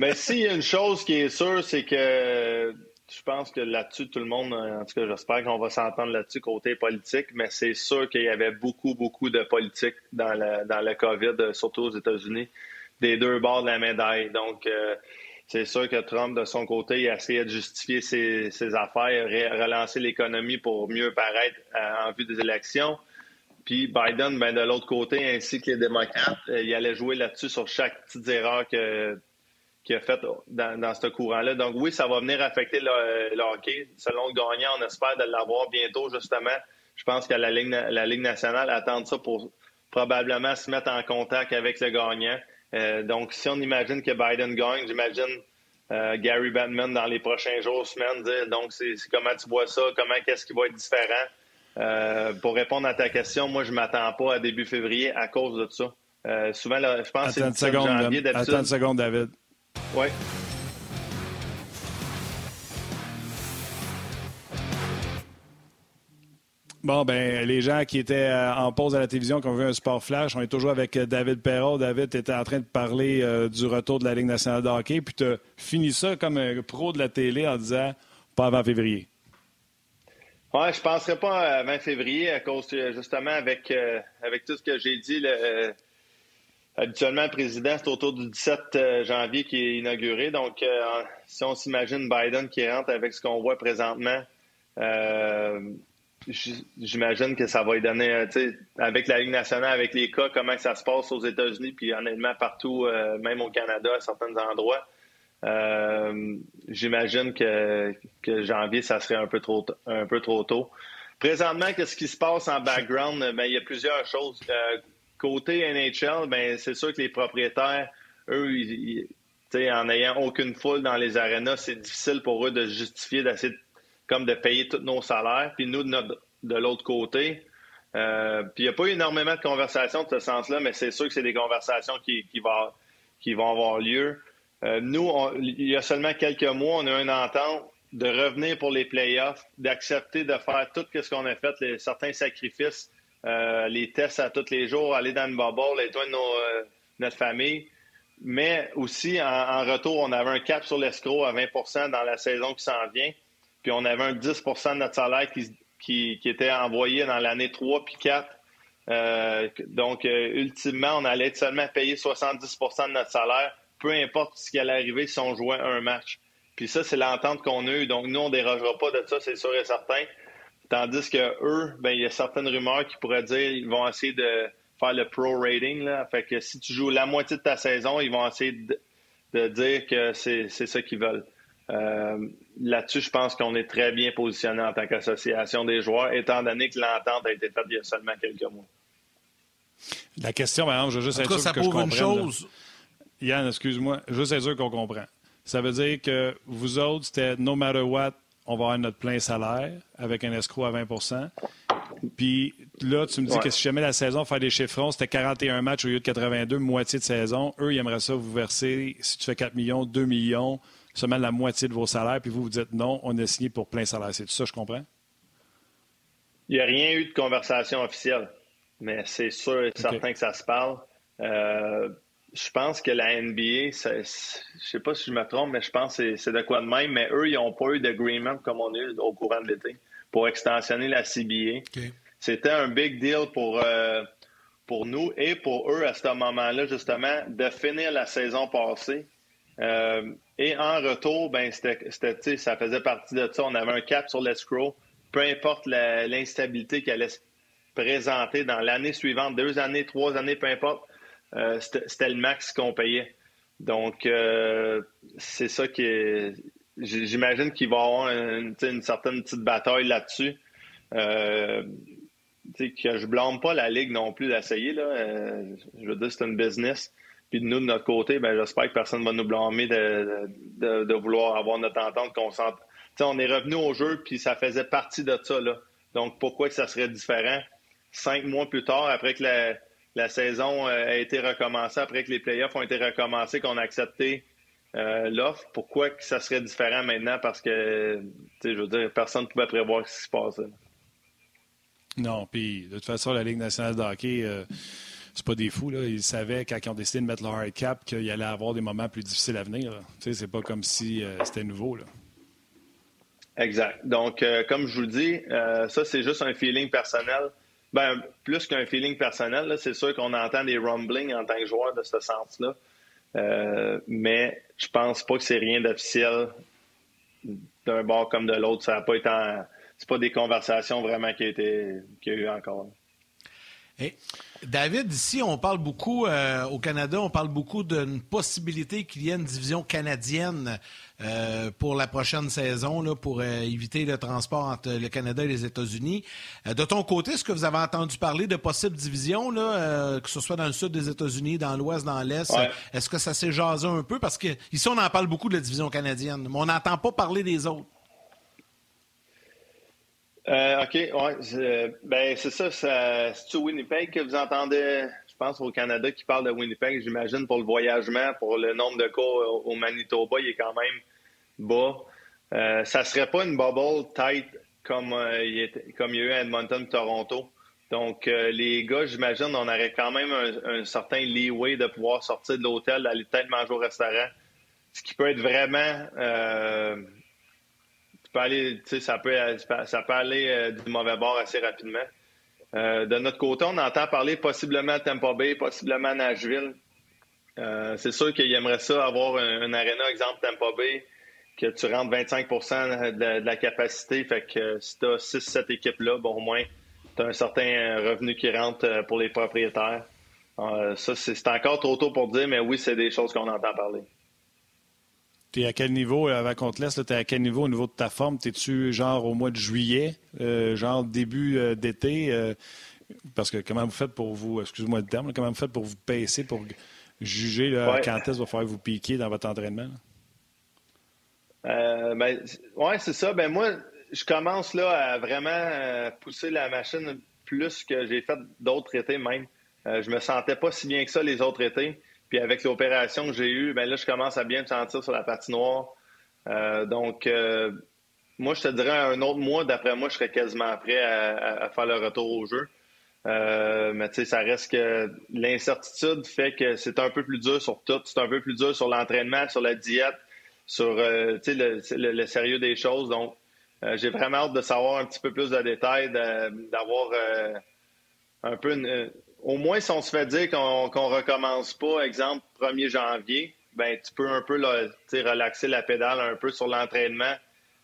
Mais s'il y a une chose qui est sûre, c'est que je pense que là-dessus, tout le monde, euh, en tout cas, j'espère qu'on va s'entendre là-dessus côté politique, mais c'est sûr qu'il y avait beaucoup, beaucoup de politique dans le, dans COVID, euh, surtout aux États-Unis, des deux bords de la médaille. Donc, euh, c'est sûr que Trump, de son côté, il a essayé de justifier ses, ses affaires, relancer l'économie pour mieux paraître en vue des élections. Puis Biden, ben, de l'autre côté, ainsi que les démocrates, il allait jouer là-dessus sur chaque petite erreur que qui a fait dans, ce courant-là. Donc oui, ça va venir affecter le, hockey. Selon le gagnant, on espère de l'avoir bientôt, justement. Je pense que la Ligue, nationale attend ça pour probablement se mettre en contact avec le gagnant. Euh, donc, si on imagine que Biden gagne, j'imagine euh, Gary Bettman dans les prochains jours, semaines, dire donc c'est comment tu vois ça, comment qu'est-ce qui va être différent. Euh, pour répondre à ta question, moi je m'attends pas à début février à cause de ça. souvent, je pense que c'est janvier d'habitude. Attends une seconde, David. Oui. Bon, ben, les gens qui étaient euh, en pause à la télévision, qui ont vu un sport flash, on est toujours avec euh, David Perrault. David, tu étais en train de parler euh, du retour de la Ligue nationale de hockey, puis tu as fini ça comme un pro de la télé en disant pas avant février. Oui, je ne penserais pas avant février à cause, justement, avec, avec tout ce que j'ai dit. Le, Habituellement, le président, c'est autour du 17 euh, janvier qui est inauguré. Donc, euh, si on s'imagine Biden qui rentre avec ce qu'on voit présentement, euh, j'imagine que ça va lui donner, avec la Ligue nationale, avec les cas, comment ça se passe aux États-Unis, puis honnêtement partout, même au Canada, à certains endroits. J'imagine que, janvier, ça serait un peu trop, un peu trop tôt. Présentement, qu'est-ce qui se passe en background? Ben, il y a plusieurs choses. Côté NHL, ben, c'est sûr que les propriétaires, eux, en n'ayant aucune foule dans les arénas, c'est difficile pour eux de justifier d'essayer comme de payer tous nos salaires. Puis nous, de, l'autre côté, euh, puis il n'y a pas énormément de conversations de ce sens-là, mais c'est sûr que c'est des conversations qui, qui, qui vont avoir lieu. Euh, nous, il y a seulement quelques mois, on a une entente de revenir pour les playoffs, d'accepter de faire tout ce qu'on a fait, les, certains sacrifices euh, les tests à tous les jours, aller dans le bubble, étoile euh, notre famille. Mais aussi, en, retour, on avait un cap sur l'escroc à 20% dans la saison qui s'en vient. Puis on avait un 10% de notre salaire qui, était envoyé dans l'année 3 puis 4. Euh, donc, ultimement, on allait être seulement payer 70% de notre salaire, peu importe ce qui allait arriver si on jouait un match. Puis ça, c'est l'entente qu'on a eue. Donc, nous, on ne dérogera pas de ça, c'est sûr et certain. Tandis que eux, ben, il y a certaines rumeurs qui pourraient dire qu'ils vont essayer de faire le pro rating. Là. Fait que si tu joues la moitié de ta saison, ils vont essayer de, dire que c'est ça qu'ils veulent. Euh, là-dessus, je pense qu'on est très bien positionné en tant qu'association des joueurs, étant donné que l'entente a été faite il y a seulement quelques mois. La question, exemple, je veux juste être sûr ça que je une chose. Yann, excuse-moi, juste être sûr qu'on comprend. Ça veut dire que vous autres, c'était no matter what, on va avoir notre plein salaire avec un escroc à 20% Puis là, tu me dis que si jamais la saison, faire des chiffrons, c'était 41 matchs au lieu de 82, moitié de saison. Eux, ils aimeraient ça vous verser, si tu fais 4 millions, 2 millions, seulement la moitié de vos salaires. Puis vous, vous dites non, on a signé pour plein salaire. C'est tout ça, je comprends? Il n'y a rien eu de conversation officielle, mais c'est sûr et certain que ça se parle. Euh, je pense que la NBA, je sais pas si je me trompe, mais je pense que c'est de quoi de même, mais eux, ils n'ont pas eu d'agreement comme on a eu au courant de l'été pour extensionner la CBA. C'était un big deal pour, euh, pour nous et pour eux à ce moment-là, justement, de finir la saison passée. Euh, et en retour, ben, c'était, ça faisait partie de ça. On avait un cap sur l'escrow. Peu importe l'instabilité qui allait se présenter dans l'année suivante, deux années, trois années, peu importe euh, c'était le max qu'on payait. Donc, euh, c'est ça qui. J'imagine qu'il va y avoir une, certaine petite bataille là-dessus. Euh, que je blâme pas la Ligue non plus d'essayer. Là. je veux dire, c'est une business. Puis nous, de notre côté, ben, j'espère que personne ne va nous blâmer de, de, vouloir avoir notre entente. Qu'on on est revenu au jeu, puis ça faisait partie de ça. Là. Donc, pourquoi que ça serait différent? Cinq mois plus tard, après que la, la saison euh, a été recommencée, après que les playoffs ont été recommencés, qu'on a accepté euh, l'offre, pourquoi que ça serait différent maintenant? Parce que, je veux dire, personne ne pouvait prévoir ce qui se passait. Non, puis de toute façon, la Ligue nationale de hockey, euh, c'est pas des fous. Là. Ils savaient, quand ils ont décidé de mettre le hard cap, qu'il allait avoir des moments plus difficiles à venir. Tu sais, c'est pas comme si c'était nouveau. Là. Exact. Donc, comme je vous le dis, ça, c'est juste un feeling personnel. Ben, plus qu'un feeling personnel, c'est sûr qu'on entend des rumblings en tant que joueur de ce sens-là. Euh, mais je pense pas que c'est rien d'officiel d'un bord comme de l'autre. Ça n'a pas été C'est pas des conversations vraiment qui, a été... qui a eu encore. David, ici, on parle beaucoup, euh, au Canada, on parle beaucoup d'une possibilité qu'il y ait une division canadienne euh, pour la prochaine saison, là, pour euh, éviter le transport entre le Canada et les États-Unis. de ton côté, est-ce que vous avez entendu parler de possibles divisions, là, que ce soit dans le sud des États-Unis, dans l'ouest, dans l'est? Est-ce que ça s'est jasé un peu? Parce que ici, on en parle beaucoup de la division canadienne, mais on n'entend pas parler des autres. Euh, OK, ouais. Ben, c'est ça. C'est-tu Winnipeg que vous entendez, je pense, au Canada qui parle de Winnipeg, j'imagine, pour le voyagement, pour le nombre de cas au, Manitoba, il est quand même bas. Euh, ça serait pas une bubble tight comme, euh, il, comme il y a eu à Edmonton Toronto. Donc, euh, les gars, j'imagine, on aurait quand même un, certain leeway de pouvoir sortir de l'hôtel, d'aller peut-être manger au restaurant. Ce qui peut être vraiment aller, ça peut, aller euh, du mauvais bord assez rapidement. Euh, de notre côté, on entend parler possiblement Tampa Bay, possiblement Nashville. Euh, c'est sûr qu'il aimerait ça avoir un, un aréna, exemple Tampa Bay, que tu rentres 25% de, la capacité. Fait que si tu as 6-7 équipes-là, bon, au moins, tu as un certain revenu qui rentre pour les propriétaires. ça, c'est encore trop tôt pour dire, mais oui, c'est des choses qu'on entend parler. Tu à quel niveau, euh, avant qu'on te laisse, tu es à quel niveau au niveau de ta forme? T'es-tu genre au mois de juillet, euh, genre début euh, d'été? parce que comment vous faites pour vous, excuse-moi le terme, comment vous faites pour vous pacer, pour juger quand est-ce qu'il va falloir vous piquer dans votre entraînement? ben, oui, c'est ça. Ben moi, je commence là à vraiment pousser la machine plus que j'ai fait d'autres étés même. je me sentais pas si bien que ça les autres étés. Puis avec l'opération que j'ai eue, ben là, je commence à bien me sentir sur la patinoire. Euh, donc, euh, moi, je te dirais un autre mois, d'après moi, je serais quasiment prêt à, faire le retour au jeu. Euh, mais tu sais, ça reste que l'incertitude fait que c'est un peu plus dur sur tout. C'est un peu plus dur sur l'entraînement, sur la diète, sur le, le, sérieux des choses. Donc, j'ai vraiment hâte de savoir un petit peu plus de détails, d'avoir un peu une, au moins, si on se fait dire qu'on recommence pas, exemple, 1er janvier, ben tu peux un peu relaxer la pédale un peu sur l'entraînement,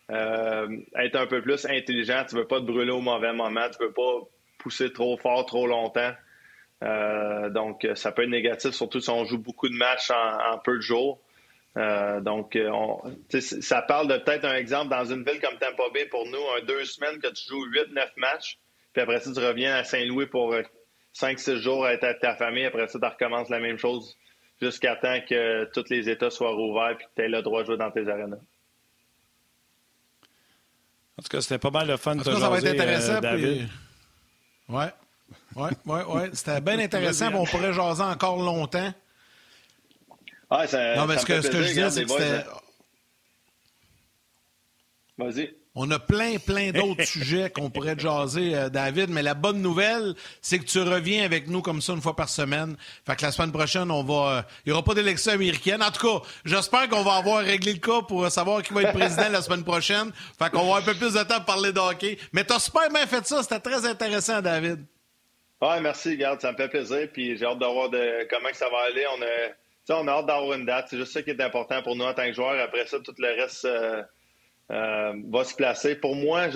euh, être un peu plus intelligent. Tu veux pas te brûler au mauvais moment, tu veux pas pousser trop fort, trop longtemps. Euh, donc, ça peut être négatif, surtout si on joue beaucoup de matchs en, peu de jours. Euh, donc, ça parle de peut-être un exemple dans une ville comme Tampa Bay pour nous, un deux semaines que tu joues 8-9 matchs, puis après ça, tu reviens à Saint-Louis pour 5-6 jours à être avec ta famille. Après ça, tu recommences la même chose jusqu'à temps que tous les États soient rouverts et que tu aies le droit de jouer dans tes arénas. En tout cas, c'était pas mal le fun de te Ça va être intéressant, euh, David. Oui, Ouais. Ouais, ouais, ouais. C'était bien intéressant. on pourrait jaser encore longtemps. Ah, ça, non, mais ce, que, ce que je disais, c'est que c'était. Vas-y. On a plein, plein d'autres sujets qu'on pourrait jaser, euh, David, mais la bonne nouvelle, c'est que tu reviens avec nous comme ça une fois par semaine. Fait que la semaine prochaine, on va. Euh, il n'y aura pas d'élection américaine. En tout cas, j'espère qu'on va avoir réglé le cas pour savoir qui va être président la semaine prochaine. Fait qu'on va avoir un peu plus de temps pour parler de hockey. Mais t'as super bien fait ça. C'était très intéressant, David. Oui, merci, garde, ça me fait plaisir. Puis j'ai hâte de voir de, comment que ça va aller. On a, on a hâte d'avoir une date. C'est juste ça qui est important pour nous en tant que joueurs. Après ça, tout le reste. Euh, euh, va se placer. Pour moi,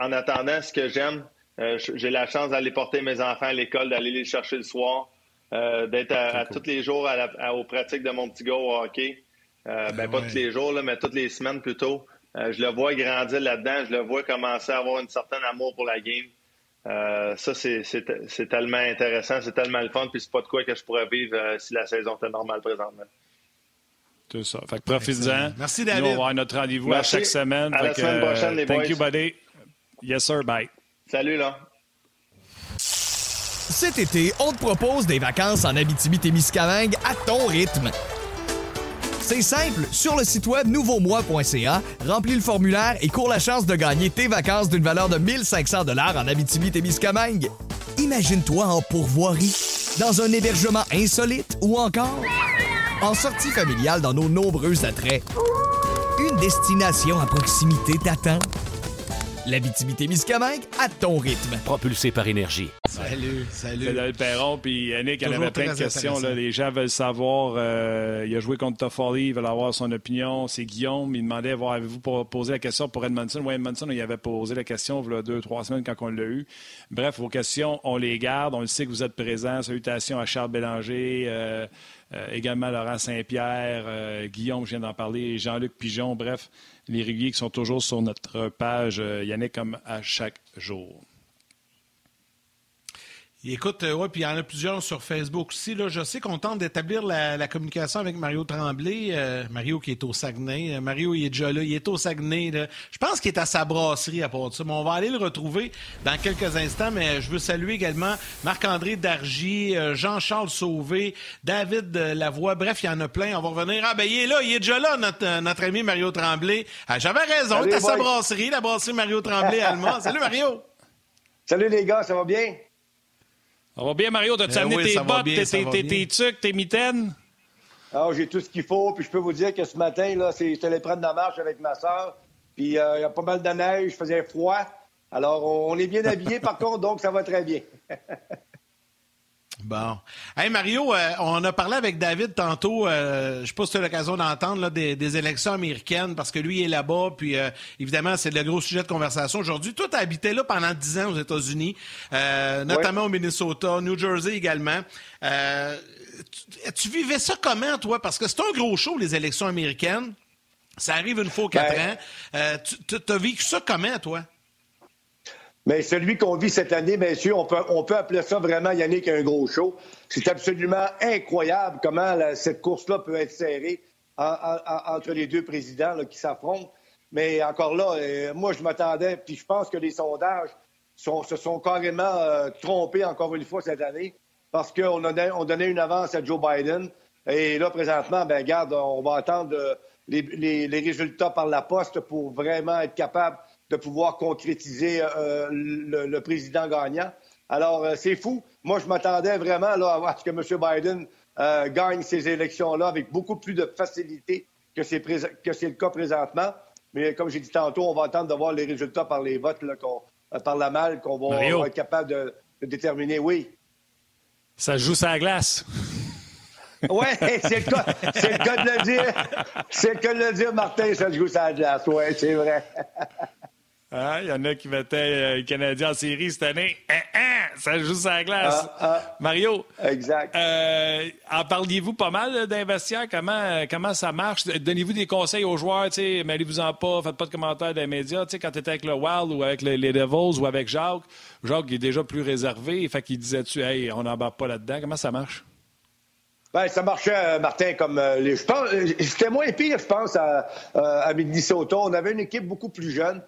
en attendant, ce que j'aime, euh, j'ai la chance d'aller porter mes enfants à l'école, d'aller les chercher le soir, euh, d'être à, tous les jours à aux pratiques de mon petit gars au hockey. ben, ah pas tous les jours, là, mais toutes les semaines plutôt. je le vois grandir là-dedans. Je le vois commencer à avoir un certain amour pour la game. ça, c'est tellement intéressant, c'est tellement le fun, puis c'est pas de quoi que je pourrais vivre si la saison était normale présentement. Tout ça. Fait que profitez-en. Merci, David. Nous, on va avoir notre rendez-vous à chaque semaine. À la semaine prochaine, les boys. Thank you, buddy. Yes, sir. Bye. Salut, là. Cet été, on te propose des vacances en Abitibi-Témiscamingue à ton rythme. C'est simple, sur le site web nouveaumois.ca, remplis le formulaire et cours la chance de gagner tes vacances d'une valeur de 1500 dollars en Abitibi-Témiscamingue. Imagine-toi en pourvoirie, dans un hébergement insolite ou encore en sortie familiale dans nos nombreux attraits. Une destination à proximité t'attend. L'Abitibi-Témiscamingue à ton rythme. Propulsé par énergie. Salut, salut. C'est le Perron, puis Yannick, il avait plein de questions. Là, les gens veulent savoir. Euh, il a joué contre Toffoli, il veut avoir son opinion. C'est Guillaume, il demandait avez-vous posé la question pour Edmondson? Oui, Edmondson, il avait posé la question il y a deux, trois semaines quand on l'a eu. Bref, vos questions, on les garde. On le sait que vous êtes présents. Salutations à Charles Bélanger. Euh, également Laurent Saint-Pierre, Guillaume, je viens d'en parler, Jean-Luc Pigeon, bref, les réguliers qui sont toujours sur notre page, Yannick, comme à chaque jour. Écoute, euh, ouais, puis il y en a plusieurs sur Facebook aussi. Là. Je sais qu'on tente d'établir la, communication avec Mario Tremblay. Euh, Mario qui est au Saguenay. Euh, Mario, il est déjà là. Il est au Saguenay. Je pense qu'il est à sa brasserie à part de ça. Mais on va aller le retrouver dans quelques instants. Mais je veux saluer également Marc-André Dargy, Jean-Charles Sauvé, David Lavoie. Bref, il y en a plein. On va revenir. Ah, ben, il est là. Il est déjà là, notre, notre ami Mario Tremblay. Ah, J'avais raison. il est à sa brasserie, la brasserie Mario Tremblay allemand. Salut, Mario. Salut, les gars. Ça va bien? Ça va bien, Mario? T'as-tu ben amené tes bottes, tes, tes, tucs, tes mitaines? Ah, j'ai tout ce qu'il faut. Puis je peux vous dire que ce matin, là, c'est, je allé prendre la marche avec ma soeur. Puis euh, il y a pas mal de neige, il faisait froid. Alors, on est bien habillés, par contre, donc ça va très bien. Bon. Hey Mario, euh, on a parlé avec David tantôt, euh, je sais pas si tu as l'occasion d'entendre des, élections américaines parce que lui est là-bas, puis euh, évidemment c'est le gros sujet de conversation aujourd'hui. Toi, tu as habité là pendant dix ans aux États-Unis, notamment au Minnesota, New Jersey également. Tu, vivais ça comment, toi? Parce que c'est un gros show, les élections américaines. Ça arrive une fois aux quatre ben ans. tu as vécu ça comment, toi? Mais celui qu'on vit cette année, bien sûr, on peut, on peut appeler ça vraiment, Yannick, un gros show. C'est absolument incroyable comment cette course-là peut être serrée entre les deux présidents qui s'affrontent. Mais encore là, euh, moi, je m'attendais, puis je pense que les sondages se sont carrément euh, trompés encore une fois cette année parce qu'on donnait, on donnait une avance à Joe Biden. Et là, présentement, ben garde, on va attendre euh, les, les résultats par la poste pour vraiment être capable de pouvoir concrétiser euh, le, président gagnant. Alors, euh, c'est fou. Moi, je m'attendais vraiment là, à ce que M. Biden euh, gagne ces élections-là avec beaucoup plus de facilité que c'est, le cas présentement. Mais comme j'ai dit tantôt, on va attendre de voir les résultats par les votes, là, par la malle, qu'on va, être capable de, déterminer. Oui. Ça joue sur la glace. Oui, c'est le, cas, c'est le cas de le dire. C'est le cas de le dire, Martin, ça joue sur la glace. Oui, c'est vrai. Hein? Il y en a qui mettaient euh, Canadien en série cette année. Hein, hein, ça joue sur la glace. Ah, ah. Mario? Exact. Euh, en parliez-vous pas mal d'investir? Comment, comment ça marche? Donnez-vous des conseils aux joueurs? Mêlez-vous-en pas, faites pas de commentaires des médias. quand tu étais avec le Wild ou avec les, Devils ou avec Jacques, Jacques est déjà plus réservé. Fait qu'il disait-tu, hey, on n'embarque pas là-dedans. Comment ça marche? Ben, ça marchait, euh, Martin, comme les. Je pense, c'était moins pire, je pense, à, à Minnesota. On avait une équipe beaucoup plus jeune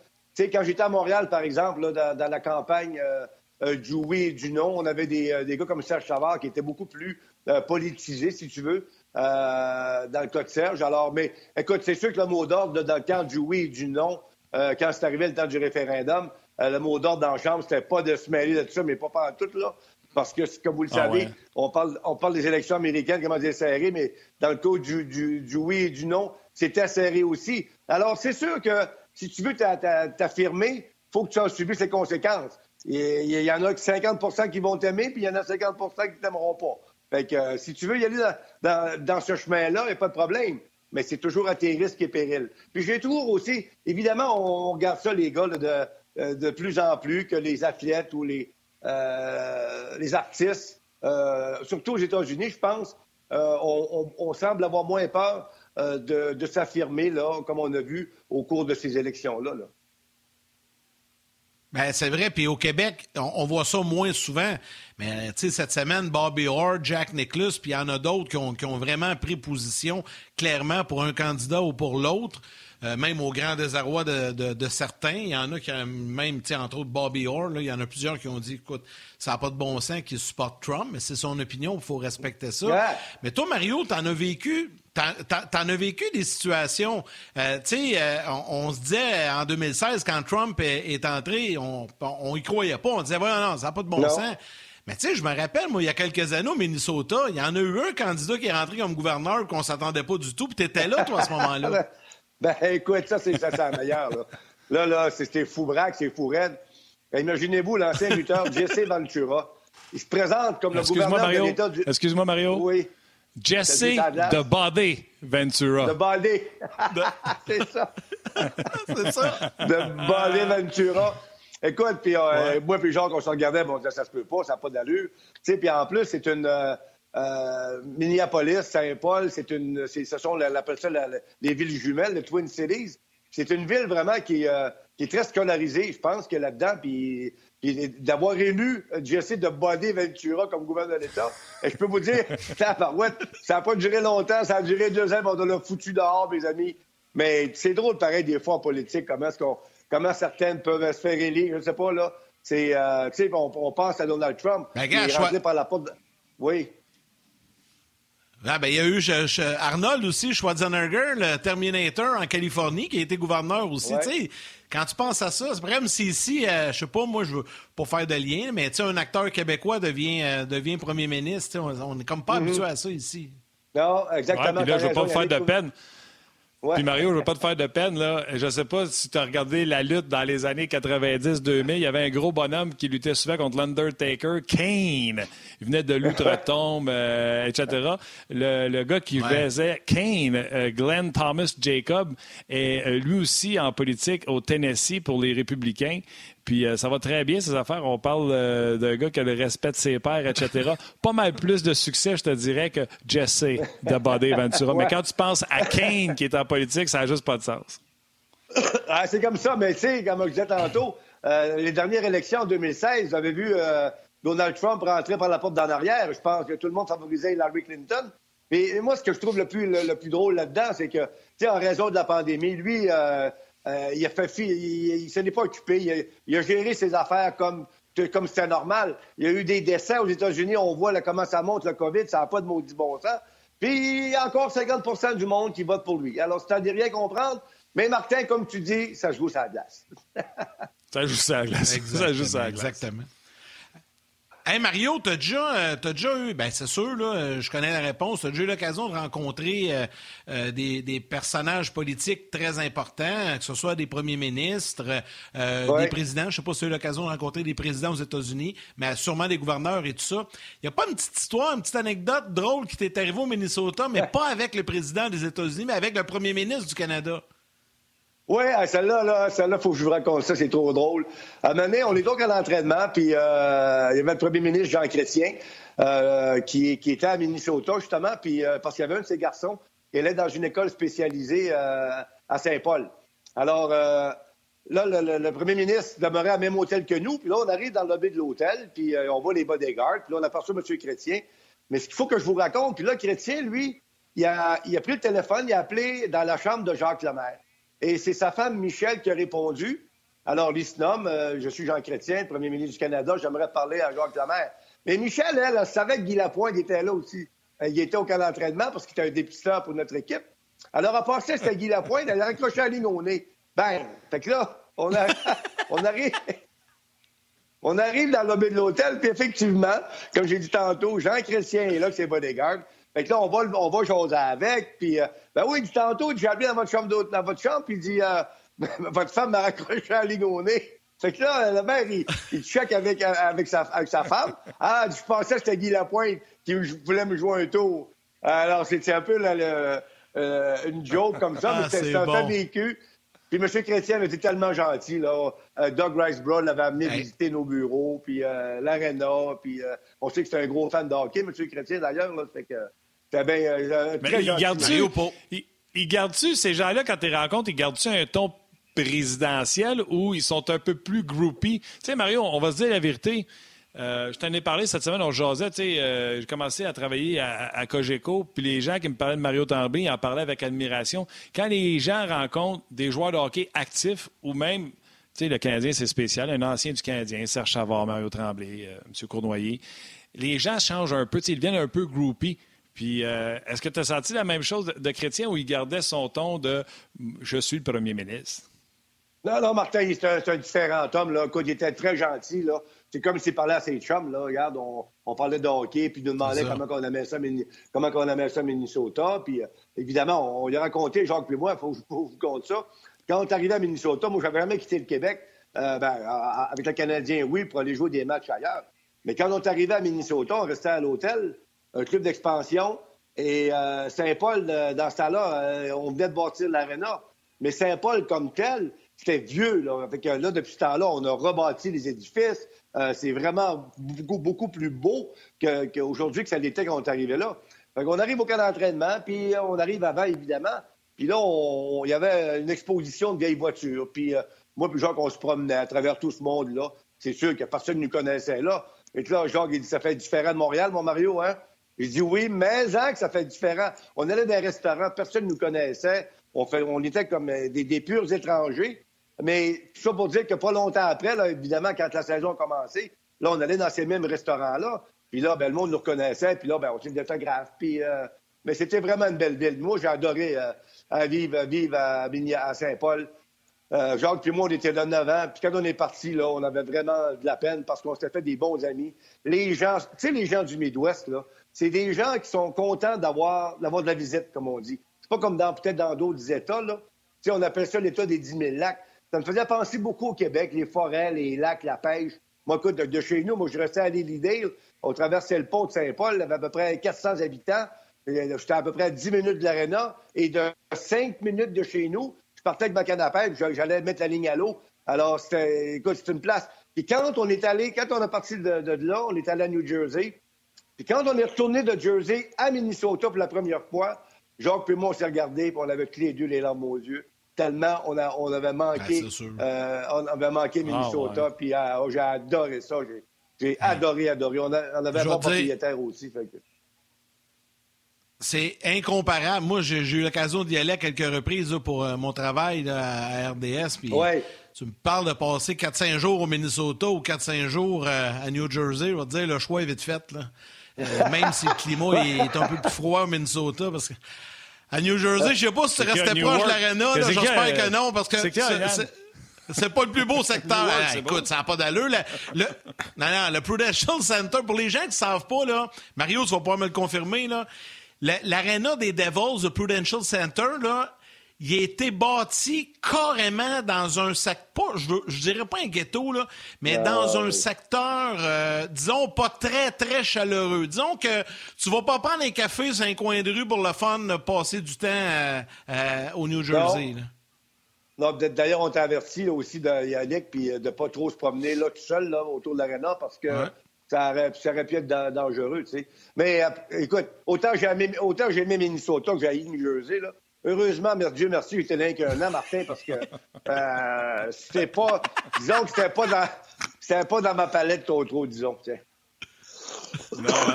quand j'étais à Montréal, par exemple, dans, la campagne euh, euh, du oui et du non, on avait des, euh, gars comme Serge Savard qui étaient beaucoup plus politisés, si tu veux, dans le cas de Serge. Alors, mais écoute, c'est sûr que le mot d'ordre dans le camp du oui et du non, quand c'est arrivé le temps du référendum, le mot d'ordre dans la Chambre, c'était pas de se mêler de ça, mais pas par tout, là. Parce que, comme vous le ah savez, on, parle, on parle des élections américaines, comment dire serré, mais dans le cas du, du oui et du non, c'était serré aussi. Alors, c'est sûr que si tu veux t'affirmer, il faut que tu en subisses les conséquences. Il y en a 50% qui vont t'aimer, puis il y en a 50% qui t'aimeront pas. Fait que euh, si tu veux y aller dans, ce chemin-là, il n'y a pas de problème. Mais c'est toujours à tes risques et périls. Puis j'ai toujours aussi, évidemment, on regarde ça, les gars, de, euh, de plus en plus que les athlètes ou les, euh, les artistes, surtout aux États-Unis, je pense, on, semble avoir moins peur euh, de, s'affirmer, là, comme on a vu au cours de ces élections-là. Ben, c'est vrai. Puis au Québec, on, voit ça moins souvent. Mais tu sais, cette semaine, Bobby Orr, Jack Nicklaus, puis il y en a d'autres qui ont, qui ont, vraiment pris position clairement pour un candidat ou pour l'autre. Euh, même au grand désarroi de, de, certains. Il y en a qui ont même, entre autres Bobby Orr, il y en a plusieurs qui ont dit, écoute, ça n'a pas de bon sens qu'il supporte Trump, mais c'est son opinion, il faut respecter ça. Mais toi, Mario, tu en as vécu T'en as vécu des situations. Euh, tu sais, euh, on, se disait en 2016, quand Trump est, entré, on, on y croyait pas. On disait, voilà, non, ça n'a pas de bon sens. Mais tu sais, je me rappelle, moi, il y a quelques années au Minnesota, il y en a eu un candidat qui est rentré comme gouverneur qu'on s'attendait pas du tout, puis étais là, toi, à ce moment-là. ben, écoute, ça, c'est ça, la meilleure, là. Là, là, c'était fou braque, c'est fou raide. Ben, imaginez-vous l'ancien lutteur Jesse Ventura. Il se présente comme le gouverneur de l'État du... Excuse-moi, Mario. Oui. Jesse de Body Ventura. De Body. c'est ça. c'est ça. De Body Ventura. Écoute, puis euh, moi puis Jacques, on se regardait, bon, on disait, ça se peut pas, ça n'a pas d'allure. Tu sais, puis en plus, c'est une... Euh, euh, Minneapolis, Saint-Paul, c'est une, ce sont, on appelle ça les villes jumelles, les Twin Cities. C'est une ville vraiment qui, qui, est très scolarisée, je pense que là-dedans, puis d'avoir élu Jesse de Body Ventura comme gouverneur de l'État. Et je peux vous dire, ça n'a pas duré longtemps, ça a duré deux ans, on l'a foutu dehors, mes amis. Mais c'est drôle, pareil, des fois en politique, comment comment certaines peuvent se faire élire, je ne sais pas, là. C'est, euh, tu sais, on, pense à Donald Trump. Ben, est par la porte. Oui. Ah, ben, il y a eu Arnold aussi, Schwarzenegger, le Terminator en Californie, qui a été gouverneur aussi. sais quand tu penses à ça, c'est vrai, même si ici, euh, je sais pas, moi, je veux pas faire de lien, mais un acteur québécois devient, euh, devient premier ministre. On, on est comme pas mm-hmm. habitué à ça ici. Non, exactement. Ouais, là, je veux pas me faire de peine. Puis Mario, je ne veux pas te faire de peine. Là. Je ne sais pas si tu as regardé la lutte dans les années 90-2000. Il y avait un gros bonhomme qui luttait souvent contre l'Undertaker, Kane. Il venait de l'outre-tombe, euh, etc. Le, le, gars qui faisait Kane, euh, Glenn Thomas Jacob, est euh, lui aussi en politique au Tennessee pour les républicains. Puis euh, ça va très bien, ces affaires. On parle euh, d'un gars qui a le respect de ses pères, etc. Pas mal plus de succès, je te dirais, que Jesse de Body Ventura. Mais quand tu penses à Kane qui est en politique, ça n'a juste pas de sens. Ah, c'est comme ça, mais tu sais, comme je disais tantôt, euh, les dernières élections en 2016, vous avez vu Donald Trump rentrer par la porte d'en arrière. Je pense que tout le monde favorisait Hillary Clinton. Mais moi, ce que je trouve le plus, le, plus drôle là-dedans, c'est que, tu sais, en raison de la pandémie, lui, euh, il a fait il, il, s'en est pas occupé. Il a, géré ses affaires comme comme c'était normal. Il y a eu des décès aux États-Unis. On voit comment ça monte le COVID. Ça n'a pas de maudit bon sens. Puis il y a encore 50% du monde qui vote pour lui. Alors, c'est à rien comprendre. Mais Martin, comme tu dis, ça joue la glace. ça joue la glace. Ça joue la glace. Exactement. Hey Mario, t'as déjà, euh, as déjà eu, ben c'est sûr, là, euh, je connais la réponse, t'as déjà eu l'occasion de rencontrer euh, des, personnages politiques très importants, que ce soit des premiers ministres, des présidents. Je sais pas si tu as eu l'occasion de rencontrer des présidents aux États-Unis, mais sûrement des gouverneurs et tout ça. Il n'y a pas une petite histoire, une petite anecdote drôle qui t'est arrivée au Minnesota, mais pas avec le président des États-Unis, mais avec le premier ministre du Canada? Oui, celle-là, là, celle-là, faut que je vous raconte ça, c'est trop drôle. À un on est donc à l'entraînement, puis euh, il y avait le premier ministre Jean Chrétien euh, qui, était à Minnesota, justement, puis euh, parce qu'il y avait un de ses garçons qui allait dans une école spécialisée à Saint-Paul. Alors, là, le, premier ministre demeurait à même hôtel que nous, puis là, on arrive dans le lobby de l'hôtel, puis on voit les bodyguards, puis là, on aperçoit M. Chrétien. Mais ce qu'il faut que je vous raconte, puis là, Chrétien, lui, il a, il a pris le téléphone, il a appelé dans la chambre de Jacques Lemaire. Et c'est sa femme, Michel, qui a répondu. Alors, nomme, euh, je suis Jean Chrétien, premier ministre du Canada, j'aimerais parler à Jacques Lemaire. Mais Michel, elle, elle, savait que Guy Lapointe était là aussi. Euh, il était au camp d'entraînement parce qu'il était un dépisteur pour notre équipe. Alors, à part ça, c'était Guy Lapointe, elle a accroché la ligne au nez. Ben, fait que là, on, on arrive... On arrive dans le lobby de l'hôtel, puis effectivement, comme j'ai dit tantôt, Jean Chrétien est là, c'est bodyguard. Fait que là, on va, on va jaser avec. Puis, euh, ben oui, du tantôt, j'ai appelé dans votre chambre, dans votre chambre, puis il dit, euh, votre femme m'a raccroché à nez. Fait que là, le maire, il, il check avec, avec, sa, avec sa femme. Ah, je pensais que c'était Guy Lapointe qui voulait me jouer un tour. Alors, c'était un peu là, euh, une joke comme ça, mais ah, c'était un bon. vécu. Puis M. Chrétien était tellement gentil. Là. Euh, Doug Ricebrough l'avait amené visiter nos bureaux, puis euh, l'aréna. Puis euh, on sait que c'est un gros fan de hockey, M. Chrétien, d'ailleurs. Fait que c'était bien très Mais il garde-tu, il, garde-tu ces gens-là, quand tu les rencontres, ils gardent-tu un ton présidentielle ou ils sont un peu plus groupie? Tu sais, Mario, on va se dire la vérité. Euh, je t'en ai parlé cette semaine, on jasait, tu sais, euh, j'ai commencé à travailler à, Cogeco, puis les gens qui me parlaient de Mario Tremblay, ils en parlaient avec admiration. Quand les gens rencontrent des joueurs de hockey actifs ou même, tu sais, le Canadien, c'est spécial, un ancien du Canadien, Serge Chavard, Mario Tremblay, euh, M. Cournoyer, les gens changent un peu, ils deviennent un peu groupies. Puis, est-ce que tu as senti la même chose de, Chrétien où il gardait son ton de « je suis le premier ministre » Non, non, Martin, c'est un, un, différent homme. Là. il était très gentil. Là. C'est comme s'il parlait à ses chums, là. Regarde, on, parlait de hockey, puis il nous demandait comment on aimait ça, comment on aimait ça Minnesota. Puis, euh, évidemment, on, lui a raconté, Jacques et moi, il faut, que je vous conte ça. Quand on est arrivé à Minnesota, moi, j'avais jamais quitté le Québec. Euh, ben, avec le Canadien, oui, pour aller jouer des matchs ailleurs. Mais quand on est arrivé à Minnesota, on restait à l'hôtel, un club d'expansion. Et euh, Saint-Paul, dans ce temps-là, on venait de bâtir l'aréna. Mais Saint-Paul, comme tel, c'était vieux. Là. Fait là, depuis ce temps-là, on a rebâti les édifices. Euh, c'est vraiment beaucoup, beaucoup plus beau qu'aujourd'hui que, ça l'était quand on est arrivé là. on arrive au camp d'entraînement, puis euh, on arrive avant, évidemment. Puis là, il y avait une exposition de vieilles voitures. Puis euh, moi puis Jacques, on se promenait à travers tout ce monde-là. C'est sûr que personne ne nous connaissait là. Et là, Jacques, dit, ça fait différent de Montréal, mon Mario, hein? Il dit, oui, mais hein, que ça fait différent. On allait dans un restaurant, personne ne nous connaissait. On, était comme des, des purs étrangers. Mais tout ça pour dire que pas longtemps après, évidemment, quand la saison a commencé, là, on allait dans ces mêmes restaurants-là. Puis là, ben, le monde nous reconnaissait. Puis là, ben, on s'est des autographes. Puis, euh, mais c'était vraiment une belle ville. Moi, j'ai adoré euh, vivre, à Saint-Paul. Euh, Jacques puis moi, on était là 9 ans. Puis quand on est parti, là, on avait vraiment de la peine parce qu'on s'était fait des bons amis. Les gens, tu sais, les gens du Midwest, là, c'est des gens qui sont contents d'avoir, de la visite, comme on dit. C'est pas comme dans, peut-être dans d'autres États, on appelle ça l'État des 10 000 lacs. Ça me faisait penser beaucoup au Québec, les forêts, les lacs, la pêche. Moi, écoute, de, chez nous, moi, je restais à l'île On traversait le pont de Saint-Paul, il y avait à peu près 400 habitants. J'étais à peu près à 10 minutes de l'aréna. Et de 5 minutes de chez nous, je partais avec ma canne j'allais mettre la ligne à l'eau. Alors, c'était, écoute, c'est une place. Puis quand on est allé, quand on est parti de, là, on est allé à New Jersey. Puis quand on est retourné de Jersey à Minnesota pour la première fois, Jacques et moi, on s'est regardé, puis on avait tous les deux les larmes aux yeux tellement on, a, on avait manqué, ben, euh, on avait manqué ah, Minnesota. Puis euh, oh, j'ai adoré ça. J'ai adoré, adoré. On, avait un bon propriétaire aussi. C'est incomparable. Moi, j'ai eu l'occasion d'y aller à quelques reprises pour euh, mon travail à RDS. Puis tu me parles de passer 4-5 jours au Minnesota ou 4-5 jours à New Jersey. Je vais te dire, le choix est vite fait. Même si le climat est un peu plus froid au Minnesota. Parce que à New Jersey, je sais pas si tu restais proche de l'aréna. J'espère que non, parce que c'est pas le plus beau secteur. écoute, ça n'a pas d'allure. Le, non, non, le Prudential Center, pour les gens qui ne savent pas, là, Mario, tu vas pouvoir me le confirmer, là, l'aréna des Devils, le Prudential Center, là, il a été bâti carrément dans un secteur, je, je dirais pas un ghetto, là, mais dans un secteur, euh, disons, pas très, très chaleureux. Disons que tu vas pas prendre un café sur un coin de rue pour le fun, passer du temps euh, euh, au New Jersey. Non. d'ailleurs, on t'a averti aussi de Yannick puis de pas trop se promener là tout seul là, autour de l'aréna parce que ça, aurait, ça, aurait, pu être dangereux, tu sais. Mais écoute, autant j'ai aimé, autant j'ai aimé Minnesota que j'ai New Jersey, là. Heureusement, Dieu merci, j'étais là qu'un an, Martin, parce que euh, c'était pas. Disons que c'était pas dans. C'était pas dans ma palette trop, trop, disons. Non, hein?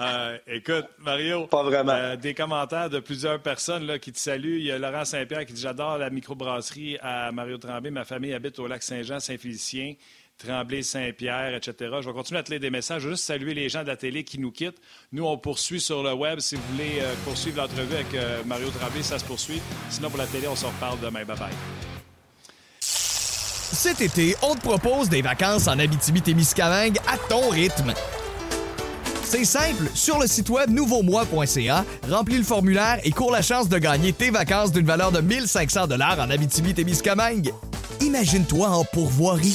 euh, écoute, Mario, pas vraiment. Euh, des commentaires de plusieurs personnes là, qui te saluent. Il y a Laurent Saint-Pierre qui dit J'adore la microbrasserie à Mario Tremblay. Ma famille habite au lac Saint-Jean, Saint-Félicien. Tremblay, Saint-Pierre, etc. Je vais continuer à te lire des messages. Je juste saluer les gens de la télé qui nous quittent. Nous, on poursuit sur le web. Si vous voulez euh, poursuivre l'entrevue avec euh, Mario Tremblay, ça se poursuit. Sinon, pour la télé, on se reparle demain. Bye-bye. Cet été, on te propose des vacances en Abitibi-Témiscamingue à ton rythme. C'est simple, sur le site web nouveaumois.ca, remplis le formulaire et cours la chance de gagner tes vacances d'une valeur de 1500 dollars en Abitibi-Témiscamingue. Imagine-toi en pourvoirie,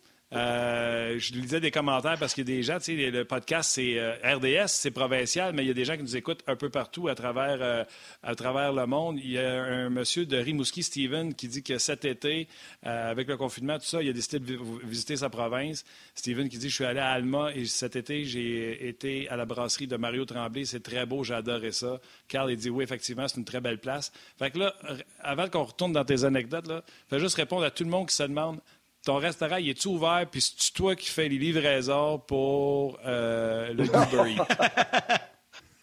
Euh, je lisais des commentaires parce qu'il y a des gens, tu sais, le podcast, c'est euh, RDS, c'est provincial, mais il y a des gens qui nous écoutent un peu partout à travers, euh, à travers le monde. Il y a un monsieur de Rimouski, Steven, qui dit que cet été, avec le confinement, tout ça, il a décidé de visiter sa province. Steven qui dit Je suis allé à Alma et cet été, j'ai été à la brasserie de Mario Tremblay. C'est très beau, j'ai adoré ça. Carl, il dit Oui, effectivement, c'est une très belle place. Fait que là, avant qu'on retourne dans tes anecdotes, là, fais juste répondre à tout le monde qui se demande ton restaurant, il est-tu ouvert, puis c'est toi qui fais les livraisons pour euh, le Uber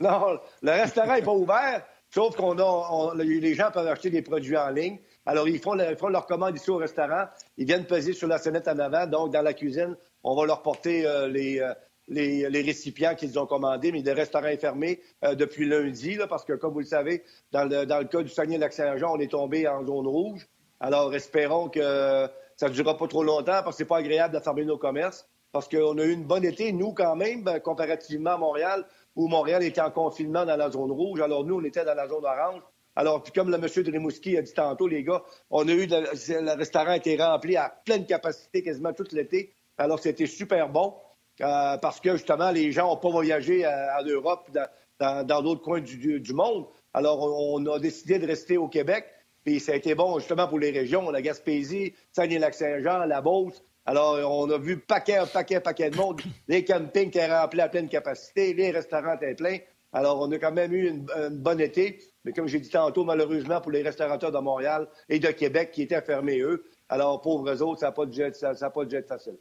Non, le restaurant n'est pas ouvert, sauf qu'on a, les gens peuvent acheter des produits en ligne. Alors, ils font, leur commande ici au restaurant. Ils viennent peser sur la sonnette en avant. Donc, dans la cuisine, on va leur porter euh, euh, les, les, récipients qu'ils ont commandés. Mais le restaurant est fermé depuis lundi, parce que, comme vous le savez, dans le, dans le cas du Saguenay-Lac-Saint-Jean, on est tombé en zone rouge. Alors, espérons que ça ne durera pas trop longtemps parce que c'est pas agréable de fermer nos commerces. Parce qu'on a eu une bonne été, nous, quand même, ben, comparativement à Montréal, où Montréal était en confinement dans la zone rouge. Alors, nous, on était dans la zone orange. Alors, puis comme le monsieur de Rimouski a dit tantôt, les gars, on a eu, le, restaurant a été rempli à pleine capacité quasiment tout l'été. Alors, c'était super bon euh, parce que, justement, les gens n'ont pas voyagé en Europe, dans d'autres coins du, du, monde. Alors, on a décidé de rester au Québec. Puis ça a été bon justement pour les régions, la Gaspésie, Saguenay-Lac-Saint-Jean, la Beauce. Alors, on a vu paquet, paquet, paquet de monde. Les campings étaient remplis à pleine capacité, les restaurants étaient pleins. Alors, on a quand même eu une, bonne été. Mais comme j'ai dit tantôt, malheureusement, pour les restaurateurs de Montréal et de Québec qui étaient fermés, eux, alors, pauvres autres, ça n'a pas, de jet, ça, pas de jet facile.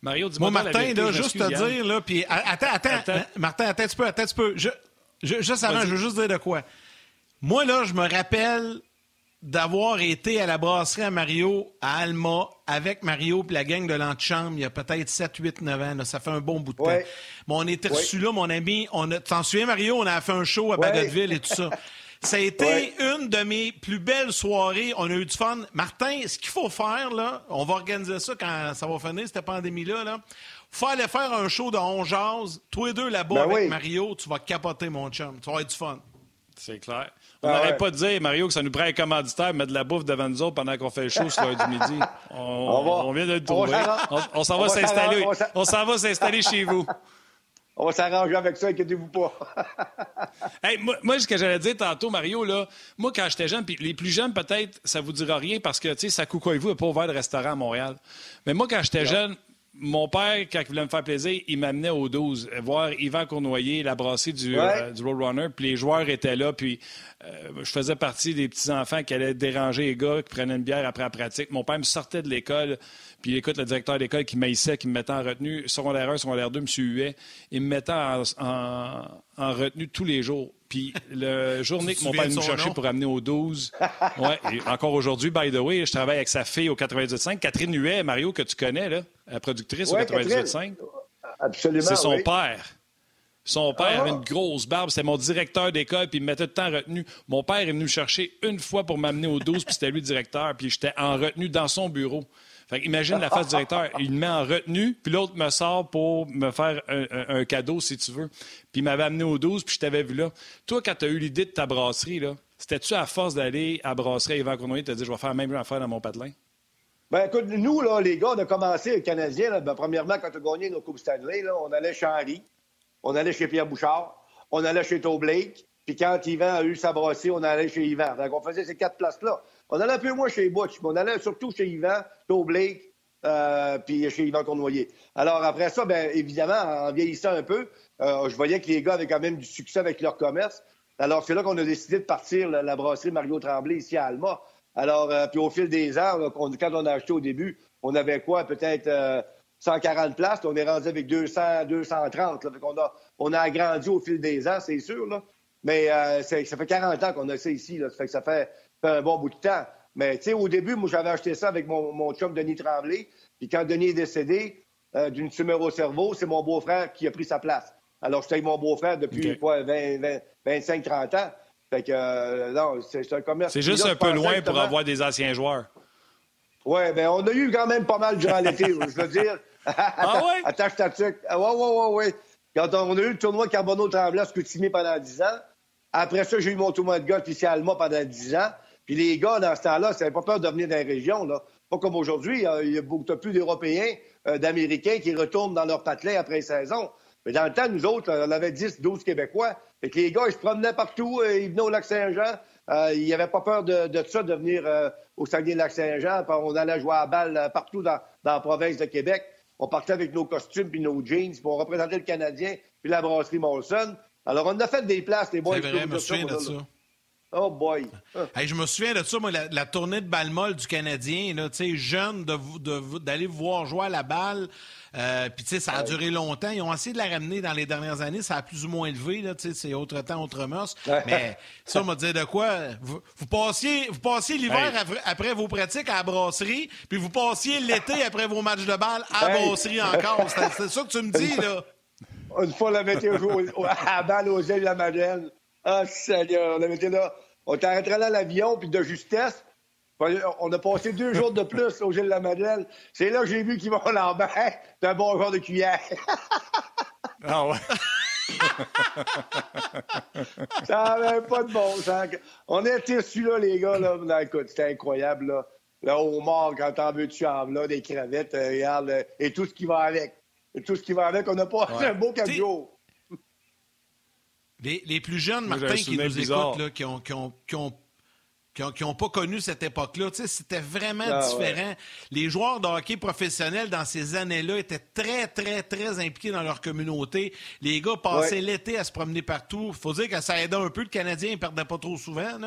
Mario, dis-moi. Moi, Martin, là, juste te dire, là, puis attends, attends, Martin, attends un petit peu, attends un petit peu. Je, je, juste avant, je veux juste dire de quoi. Moi, là, je me rappelle d'avoir été à la brasserie à Mario, à Alma, avec Mario et la gang de l'antichambre il y a peut-être 7, 8, 9 ans. Ça fait un bon bout de temps. Bon, on était reçus là, mon ami. On T'en souviens, Mario? On a fait un show à Bagotville et tout ça. Ça a été une de mes plus belles soirées. On a eu du fun. Martin, ce qu'il faut faire, là, on va organiser ça quand ça va finir, cette pandémie-là. Là. Faut aller faire un show de On Jazz. Toi et deux là-bas ben avec Mario, tu vas capoter, mon chum. Tu vas avoir du fun. C'est clair. On n'arrête ah pas de dire, Mario, que ça nous prend un commanditaire, mettre de la bouffe devant nous autres pendant qu'on fait le show ce lundi midi. On, vient de le trouver. On, s'en va s'installer. On s'en va s'installer chez vous. On va s'arranger avec ça, inquiétez-vous pas. hey, moi, ce que j'allais dire tantôt, Mario, là, moi, quand j'étais jeune, puis les plus jeunes, peut-être, ça vous dira rien parce que, tu sais, ça vous n'a pas ouvert de restaurant à Montréal. Mais moi, quand j'étais jeune, mon père, quand il voulait me faire plaisir, il m'amenait au 12, voir Yvan Cournoyer, la brasserie du, euh, du Roadrunner, puis les joueurs étaient là, puis euh, je faisais partie des petits-enfants qui allaient déranger les gars, qui prenaient une bière après la pratique. Mon père me sortait de l'école, puis écoute, le directeur d'école qui m'haïssait, qui me mettait en retenue, secondaire 1, secondaire 2, M. Huet, il me mettait en, en retenue tous les jours. Puis le journée que mon père nous chercher pour amener au 12, ouais, encore aujourd'hui, by the way, je travaille avec sa fille au 98.5, Catherine Huet, Mario, que tu connais, là, la productrice au 98.5. Absolument. C'est son père. Son père ah. avait une grosse barbe, c'était mon directeur d'école, puis il me mettait tout le temps en retenue. Mon père est venu me chercher une fois pour m'amener au 12, puis c'était lui le directeur, puis j'étais en retenue dans son bureau. Fait imagine la face du directeur, il me met en retenue, puis l'autre me sort pour me faire un, cadeau, si tu veux. Puis il m'avait amené au 12, puis je t'avais vu là. Toi, quand tu as eu l'idée de ta brasserie, là, c'était-tu à force d'aller à brasserie Yvan Cournoyer, tu as dit, je vais faire la même affaire dans mon patelin? Ben écoute, nous, là, les gars, on a commencé, les Canadiens, ben, premièrement, quand on a gagné nos Coupes Stanley, là, on allait chez Henry, on allait chez Pierre Bouchard, on allait chez Toe Blake, puis quand Yvan a eu sa brasserie, on allait chez Yvan. Donc, on faisait ces quatre places-là. On allait un peu moins chez Butch, mais on allait surtout chez Yvan, Toe Blake, euh, puis chez Yvan Cournoyer. Alors après ça, bien évidemment, en vieillissant un peu, euh, je voyais que les gars avaient quand même du succès avec leur commerce. Alors c'est là qu'on a décidé de partir la, brasserie Mario Tremblay ici à Alma. Alors euh, puis au fil des ans, quand on a acheté au début, on avait quoi, peut-être 140 places. On est rendu avec 200, 230. on, a, on a agrandi au fil des ans, c'est sûr. Là. Mais ça fait 40 ans qu'on a ça ici. Là. Ça fait que ça fait un bon bout de temps. Mais tu sais, au début, moi, j'avais acheté ça avec mon, mon chum Denis Tremblay. Puis quand Denis est décédé euh, d'une tumeur au cerveau, c'est mon beau-frère qui a pris sa place. Alors, j'étais avec mon beau-frère depuis quoi, 25, 30 ans. Fait que, euh, non, c'est un commerce. C'est juste un peu loin pour avoir des anciens joueurs. Oui, bien, on a eu quand même pas mal durant l'été, je veux dire. ah ouais? Attache ta tuque. Ah, ouais, ouais, ouais, ouais. Quand on a eu le tournoi Carbono-Tremblant, Scoutimi pendant 10 ans. Après ça, j'ai eu mon tournoi de golf ici à Alma pendant 10 ans. Puis les gars, dans ce temps-là, ça n'avait pas peur de venir dans les régions. Là. Pas comme aujourd'hui, il y a beaucoup plus d'Européens, euh, d'Américains qui retournent dans leur patelin après saison. Mais dans le temps, nous autres, on avait 10, 12 Québécois. Et que les gars, ils se promenaient partout, euh, ils venaient au Lac-Saint-Jean. Euh, ils n'avaient pas peur de, de ça, de venir au Saguenay-Lac-Saint-Jean. On allait jouer à balle partout dans, la province de Québec. On partait avec nos costumes puis nos jeans, puis on représentait le Canadien puis la brasserie Molson. Alors, on a fait des places, les boys. C'est vrai, me souviens de ça. Oh boy! je me souviens de ça, moi, la, tournée de balle du Canadien, là, jeune, d'aller voir jouer à la balle. Euh, puis, tu sais, ça a duré longtemps. Ils ont essayé de la ramener dans les dernières années. Ça a plus ou moins élevé, là, tu sais, c'est autre temps, autre mœurs. Mais ça, on m'a dit de quoi? Vous, passiez, vous passiez l'hiver après, vos pratiques à la brasserie, puis vous passiez l'été après vos matchs de balle à la brasserie encore. C'est ça que tu me dis, là? Une fois, on avait été à la balle aux îles de la Madeleine. Ah, Seigneur, on avait été là. On rentré là l'avion, puis de justesse. On a passé deux jours de plus au Gilles de la Madeleine. C'est là que j'ai vu qu'ils vont Lambert, d'un bon genre de cuillère. ah ouais? ça n'avait pas de bon sens. On était su là, les gars. Là. écoute, c'était incroyable. Là. Le homard, quand t'en veux, tu en là, des crevettes, euh, regarde, euh, et tout ce qui va avec. Et tout ce qui va avec. On a pas un beau quatre Les, plus jeunes, Martin, qui nous écoutent, qui ont, qui ont pas connu cette époque-là. C'était vraiment ah, différent. Les joueurs de hockey professionnels dans ces années-là étaient très, très, très impliqués dans leur communauté. Les gars passaient l'été à se promener partout. faut dire que ça aidait un peu. Le Canadien ne perdait pas trop souvent.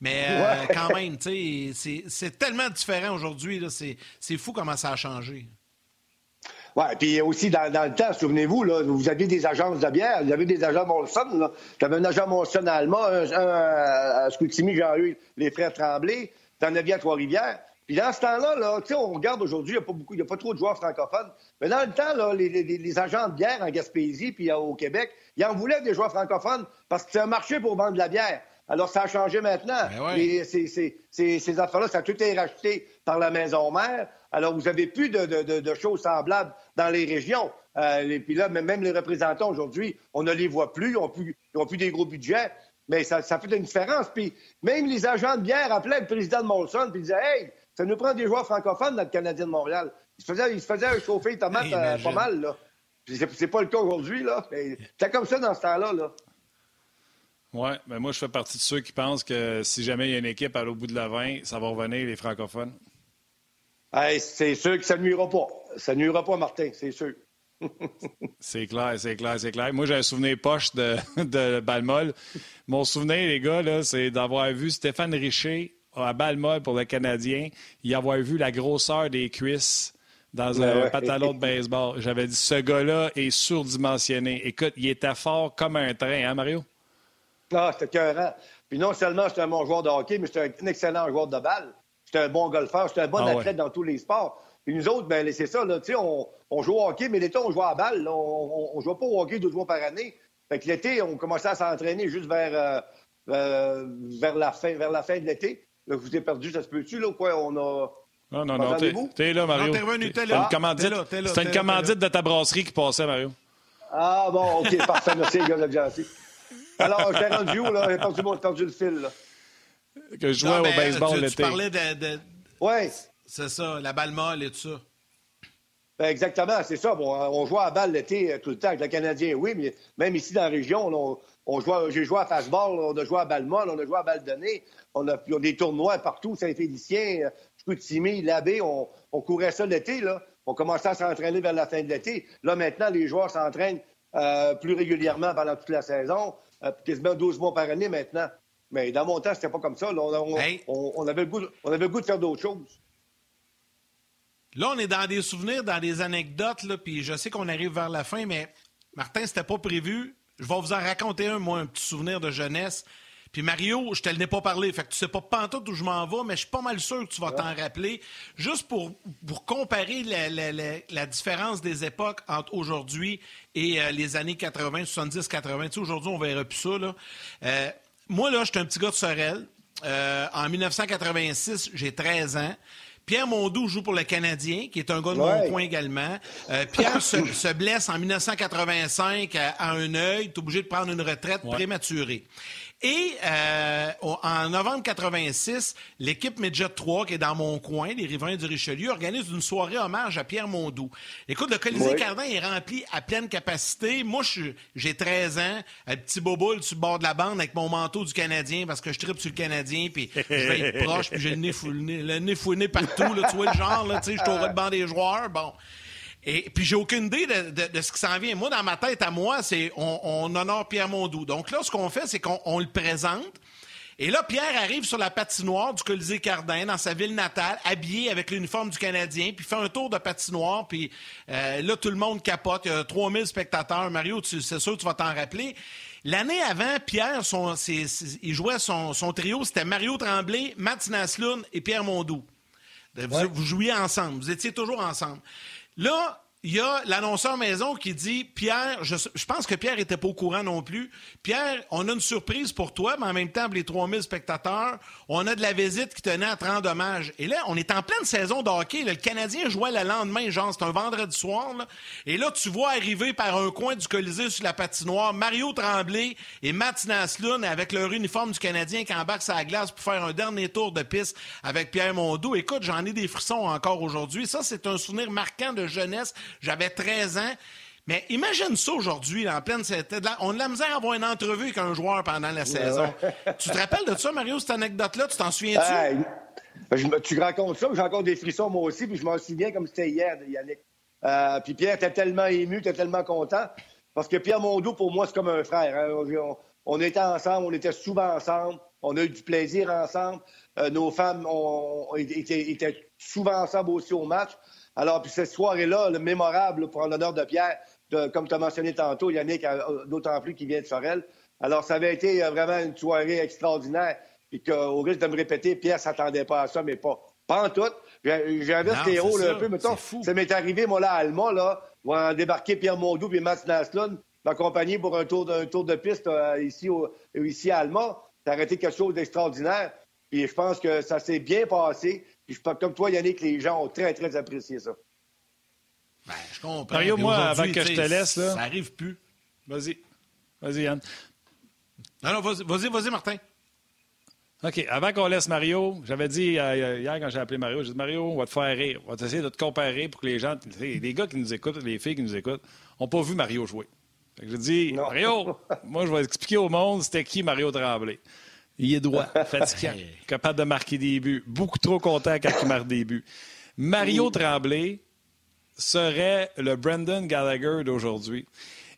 Mais euh, quand même, c'est tellement différent aujourd'hui. C'est fou comment ça a changé. Oui, puis aussi dans, le temps, souvenez-vous, là, vous aviez des agences de bière, vous avez des agents Molson. Tu avais un agent Molson allemand, un, à Scoutimi, Jean-Hugues, les frères Tremblay, tu en avais à Trois-Rivières. Puis dans ce temps-là, là, on regarde aujourd'hui, il n'y a pas beaucoup, il a pas trop de joueurs francophones. Mais dans le temps, là, les, les, agents de bière en Gaspésie puis au Québec, ils en voulaient des joueurs francophones parce que c'est un marché pour vendre de la bière. Alors, ça a changé maintenant. Ben ces, affaires-là, ça a tout été racheté par la maison mère. Alors, vous n'avez plus de, choses semblables dans les régions. Euh, et puis là, même les représentants aujourd'hui, on ne les voit plus, ils n'ont plus, plus, des gros budgets, mais ça, fait une différence. Puis même les agents de bière appelaient le président de Molson et disaient Hey, ça nous prend des joueurs francophones dans le Canadien de Montréal. Il se faisait, il se faisait chauffer les tomates euh, pas mal, là. C'est pas le cas aujourd'hui, là. C'est comme ça dans ce temps-là, là. Oui, mais moi, je fais partie de ceux qui pensent que si jamais il y a une équipe à l'au bout de la 20, ça va revenir les francophones. C'est sûr que ça ne nuira pas. Ça ne nuira pas, Martin, c'est sûr. c'est clair, c'est clair, c'est clair. Moi, j'ai un souvenir poche de, de Balmol. Mon souvenir, les gars, c'est d'avoir vu Stéphane Richer à Balmol pour le Canadien, y avoir vu la grosseur des cuisses dans ben un pantalon de baseball. J'avais dit, ce gars-là est surdimensionné. Écoute, il était fort comme un train, hein, Mario? Ah, c'était cœurant. Puis non seulement c'était un bon joueur de hockey, mais c'était un excellent joueur de balle. C'était un bon golfeur, c'était un bon ah athlète dans tous les sports. Puis nous autres, ben c'est ça, là, on, on joue au hockey, mais l'été, on joue à balle. On, ne joue pas au hockey deux fois par année. Fait que l'été, on commençait à s'entraîner juste vers, euh, euh, vers, la fin, vers la fin de l'été. Là, je vous ai perdu, ça se peut-tu, là, quoi? On a. Non, non, non, t'es là, Mario. C'est une commandite, une commandite de ta brasserie qui passait, Mario. Ah, bon, OK, parfait. Merci, les gars, de gentil. Alors, j'étais rendu où, là? J'ai perdu, perdu le fil, là. Que je jouais au baseball l'été. Tu parlais de... de... Oui. C'est ça, la balle molle et tout ça. Ben exactement, c'est ça. Bon, on joue à balle l'été euh, tout le temps avec le Canadien, oui, mais même ici dans la région, on, on j'ai joué à fastball, on a joué à balle molle, on a joué à balle donnée, on a, des tournois partout, Saint-Félicien, Chicoutimi, Labbé, on, on courait ça l'été, là. On commençait à s'entraîner vers la fin de l'été. Là, maintenant, les joueurs s'entraînent euh, plus régulièrement pendant toute la saison. Euh, quasiment 12 mois par année maintenant. Mais dans mon temps, c'était pas comme ça. On, avait le goût, on avait le goût de faire d'autres choses. Là, on est dans des souvenirs, dans des anecdotes, là, puis je sais qu'on arrive vers la fin, mais Martin, c'était pas prévu. Je vais vous en raconter un, moi, un petit souvenir de jeunesse. Puis Mario, je te l'ai pas parlé, fait que tu sais pas pantoute où je m'en vais, mais je suis pas mal sûr que tu vas t'en rappeler. Juste pour, pour comparer la, différence des époques entre aujourd'hui et euh, les années 80, 70, 80. Tu aujourd'hui, on verra plus ça. Là. Euh, moi, là, j'étais un petit gars de Sorel. Euh, en 1986, j'ai 13 ans. Pierre Mondou joue pour le Canadien, qui est un gars de mon point également. Pierre se, blesse en 1985 à, un œil. est obligé de prendre une retraite prématurée. Et euh, en novembre 86, l'équipe Midget 3, qui est dans mon coin, les riverains du Richelieu, organise une soirée hommage à Pierre Mondou. Écoute, le Colisée Cardin est rempli à pleine capacité. Moi, j'ai 13 ans, un petit boboule sur le bord de la bande avec mon manteau du Canadien parce que je tripe sur le Canadien, puis je vais être proche, puis j'ai le nez fouiné, le nez fouiné partout. Là, tu vois le genre, là, tu sais, je suis au banc des joueurs. Bon. Et puis j'ai aucune idée de, ce qui s'en vient. Moi, dans ma tête, à moi, c'est on, on honore Pierre Mondou. Donc là, ce qu'on fait, c'est qu'on le présente. Et là, Pierre arrive sur la patinoire du Colisée Cardin, dans sa ville natale, habillé avec l'uniforme du Canadien, puis fait un tour de patinoire, puis euh, là, tout le monde capote. Il y a 3000 spectateurs. Mario, c'est sûr, tu vas t'en rappeler. L'année avant, Pierre, son, il jouait son, trio, c'était Mario Tremblay, Matt Naslund et Pierre Mondou. vous jouiez ensemble, vous étiez toujours ensemble. Là, il y a l'annonceur maison qui dit Pierre, je, pense que Pierre était pas au courant non plus. Pierre, on a une surprise pour toi, mais en même temps, les 3000 spectateurs, on a de la visite qui tenait à te rendre. Et là, on est en pleine saison de hockey. Le Canadien jouait le lendemain, genre, c'est un vendredi soir. Et là, tu vois arriver par un coin du Colisée sur la patinoire Mario Tremblay et Matt Naslund avec leur uniforme du Canadien qui embarque sa glace pour faire un dernier tour de piste avec Pierre Mondou. Écoute, j'en ai des frissons encore aujourd'hui. Ça, c'est un souvenir marquant de jeunesse j'avais 13 ans. Mais imagine ça aujourd'hui, en pleine On a de la misère à avoir une entrevue avec un joueur pendant la saison. tu te rappelles de ça, Mario, cette anecdote-là? Tu t'en souviens-tu? Ben, tu racontes ça, j'ai encore des frissons moi aussi, puis je m'en souviens comme c'était hier, Yannick. Euh, puis Pierre était tellement ému, était tellement content. Parce que Pierre Mondou, pour moi, c'est comme un frère. Hein. On, était ensemble, on était souvent ensemble, on a eu du plaisir ensemble. Euh, nos femmes ont, étaient souvent ensemble aussi au match. Alors, puis cette soirée-là, le mémorable pour l'honneur de Pierre, comme tu as mentionné tantôt, Yannick, euh, d'autant plus qu'il vient de Sorel. Alors, ça avait été euh, vraiment une soirée extraordinaire. Puis qu'au risque de me répéter, Pierre s'attendait pas à ça, mais pas. Pas en tout. J'avais ce héros un peu, mettons. Ça m'est arrivé, moi, là, à Alma, là, on débarquer Pierre Mondou et Mats Naslund, m'accompagner pour un tour de, tour de piste euh, ici, ici à Alma. Ça a été quelque chose d'extraordinaire. Puis je pense que ça s'est bien passé. Puis je comme toi, Yannick, les gens ont très, très apprécié ça. Ben, je comprends. Mario, moi, avant que je te laisse, là. Ça arrive plus. Vas-y. Vas-y, Yann. Non, non, vas-y, vas-y, Martin. OK. Avant qu'on laisse Mario, j'avais dit euh, hier quand j'ai appelé Mario, j'ai dit Mario, on va te faire rire. On va essayer de te comparer pour que les gens, les gars qui nous écoutent, les filles qui nous écoutent, n'ont pas vu Mario jouer. J'ai dit Mario, moi, je vais expliquer au monde c'était qui Mario Tremblay. Il est droit, fatiguant, capable de marquer des buts. Beaucoup trop content quand il marque des buts. Mario Tremblay serait le Brendan Gallagher d'aujourd'hui.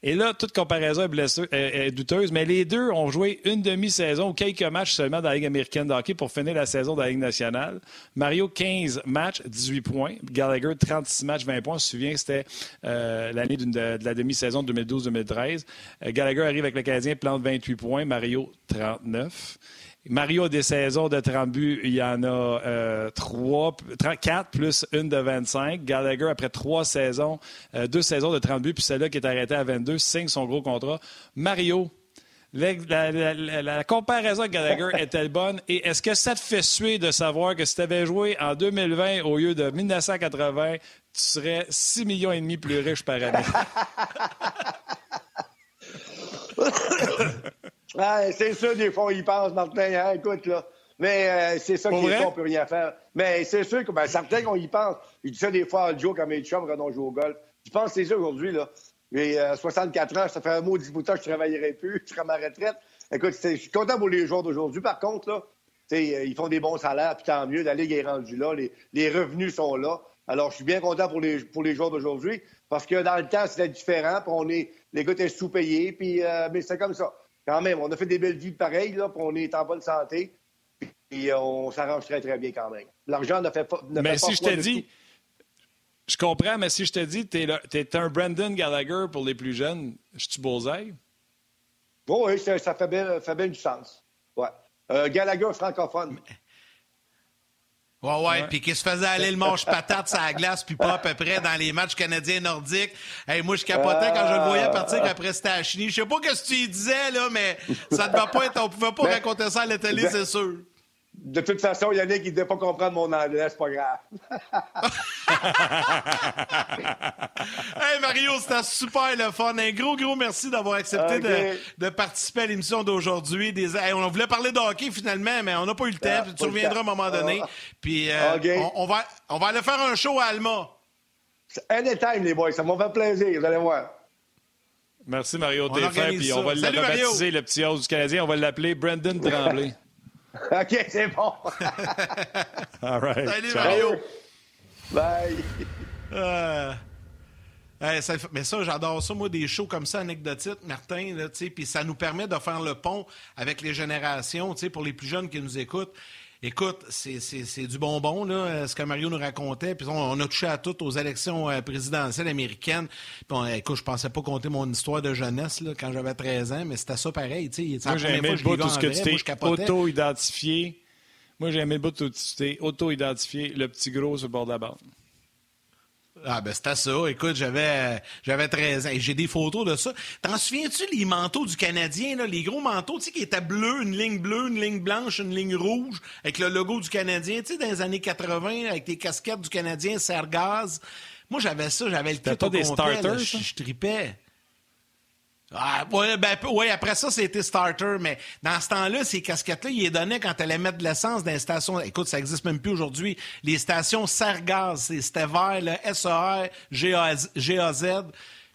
Et là, toute comparaison est, douteuse, mais les deux ont joué une demi-saison ou quelques matchs seulement dans la Ligue américaine de hockey pour finir la saison de la Ligue nationale. Mario, 15 matchs, 18 points. Gallagher, 36 matchs, 20 points. On se souvient que c'était euh, l'année de, la demi-saison 2012-2013. Euh, Gallagher arrive avec le Canadien, plante 28 points. Mario, 39. Mario a des saisons de 30 buts, il y en a euh, 3, 4 plus une de 25. Gallagher, après trois saisons, euh, deux saisons de 30 buts, puis celle-là qui est arrêtée à 22, signe son gros contrat. Mario, la, comparaison avec Gallagher est-elle bonne? Et est-ce que ça te fait suer de savoir que si tu avais joué en 2020 au lieu de 1980, tu serais 6 millions et demi plus riche par année? c'est sûr, des fois, il pense, Martin. Hein, écoute, là. Mais euh, c'est ça qui est on peut rien faire. Mais c'est sûr que ben, certains qu'on y pense. Je dis ça des fois à Joe quand mes chums quand on joue au golf. Je pense que c'est ça aujourd'hui, là? J'ai 64 ans, ça fait un mot de bout de temps que je ne travaillerai plus, je serai à ma retraite. Écoute, je suis content pour les joueurs d'aujourd'hui. Par contre, là, euh, ils font des bons salaires, puis tant mieux, la Ligue est rendue là, les, les, revenus sont là. Alors, je suis bien content pour les, pour les joueurs d'aujourd'hui, parce que dans le temps, c'était différent, puis on est, les gars étaient sous-payés, puis, euh, mais c'est comme ça quand même, on a fait des belles vies pareilles, là, puis on est en bonne santé. Puis on s'arrange très, très bien quand même. L'argent ne fait pas. Ne mais si je te dis. Je comprends, mais si je te dis que tu es, un Brandon Gallagher pour les plus jeunes, je suis beau-oeil? oui, ça, fait, bien, fait bien du sens. Ouais. Euh, Gallagher francophone. Ouais, ouais, puis qui se faisait aller le manche patate la glace, puis pas à peu près dans les matchs canadiens nordiques. Hey, moi, je capotais quand je le voyais partir après Stachny. Je sais pas ce que tu y disais, là, mais ça ne devait pas être, on pouvait pas raconter ça à la télé, c'est sûr. De toute façon, Yannick, il ne devait pas comprendre mon anglais, c'est pas grave. hey Mario, c'était super le fun. Un gros, gros merci d'avoir accepté de, participer à l'émission d'aujourd'hui. on voulait parler de hockey finalement, mais on n'a pas eu le temps. Ah, tu reviendras à un moment donné. Ah. Puis euh, on, va, on va aller faire un show à Alma. Anytime, les boys. Ça m'a fait plaisir. Vous allez voir. Merci Mario Téfin. Puis on va le rebaptiser, le petit os du Canadien. On va l'appeler Brendan Tremblay. OK, c'est bon. All right. Salut, Mario. Bye. Euh, mais ça, j'adore ça, moi, des shows comme ça, anecdotiques, Martin, puis ça nous permet de faire le pont avec les générations, pour les plus jeunes qui nous écoutent. Écoute, c'est du bonbon, là, ce que Mario nous racontait. Puis on, a touché à tout aux élections euh, présidentielles américaines. Puis écoute, je pensais pas compter mon histoire de jeunesse là, quand j'avais 13 ans, mais c'était ça pareil. Moi, j'ai aimé le bout tout ce que tu t'es auto-identifié. Moi, j'ai aimé le bout tout ce que tu t'es auto-identifié, le petit gros sur le bord de la bande. Ah ben c'était ça. Écoute, j'avais j'avais 13 ans. J'ai des photos de ça. T'en souviens-tu les manteaux du Canadien, là, les gros manteaux, tu sais, qui étaient bleus, une ligne bleue, une ligne blanche, une ligne rouge, avec le logo du Canadien, tu sais, dans les années 80, avec les casquettes du Canadien, Sergaz. Moi, j'avais ça, j'avais le kit au des starters, je tripais. Ah, ouais, ben, ouais, après ça, c'était starter, mais dans ce temps-là, ces casquettes-là, ils les donnaient quand elle mettre de l'essence dans les stations. Écoute, ça existe même plus aujourd'hui. Les stations Sergaz, c'était vert, le SER, GAZ.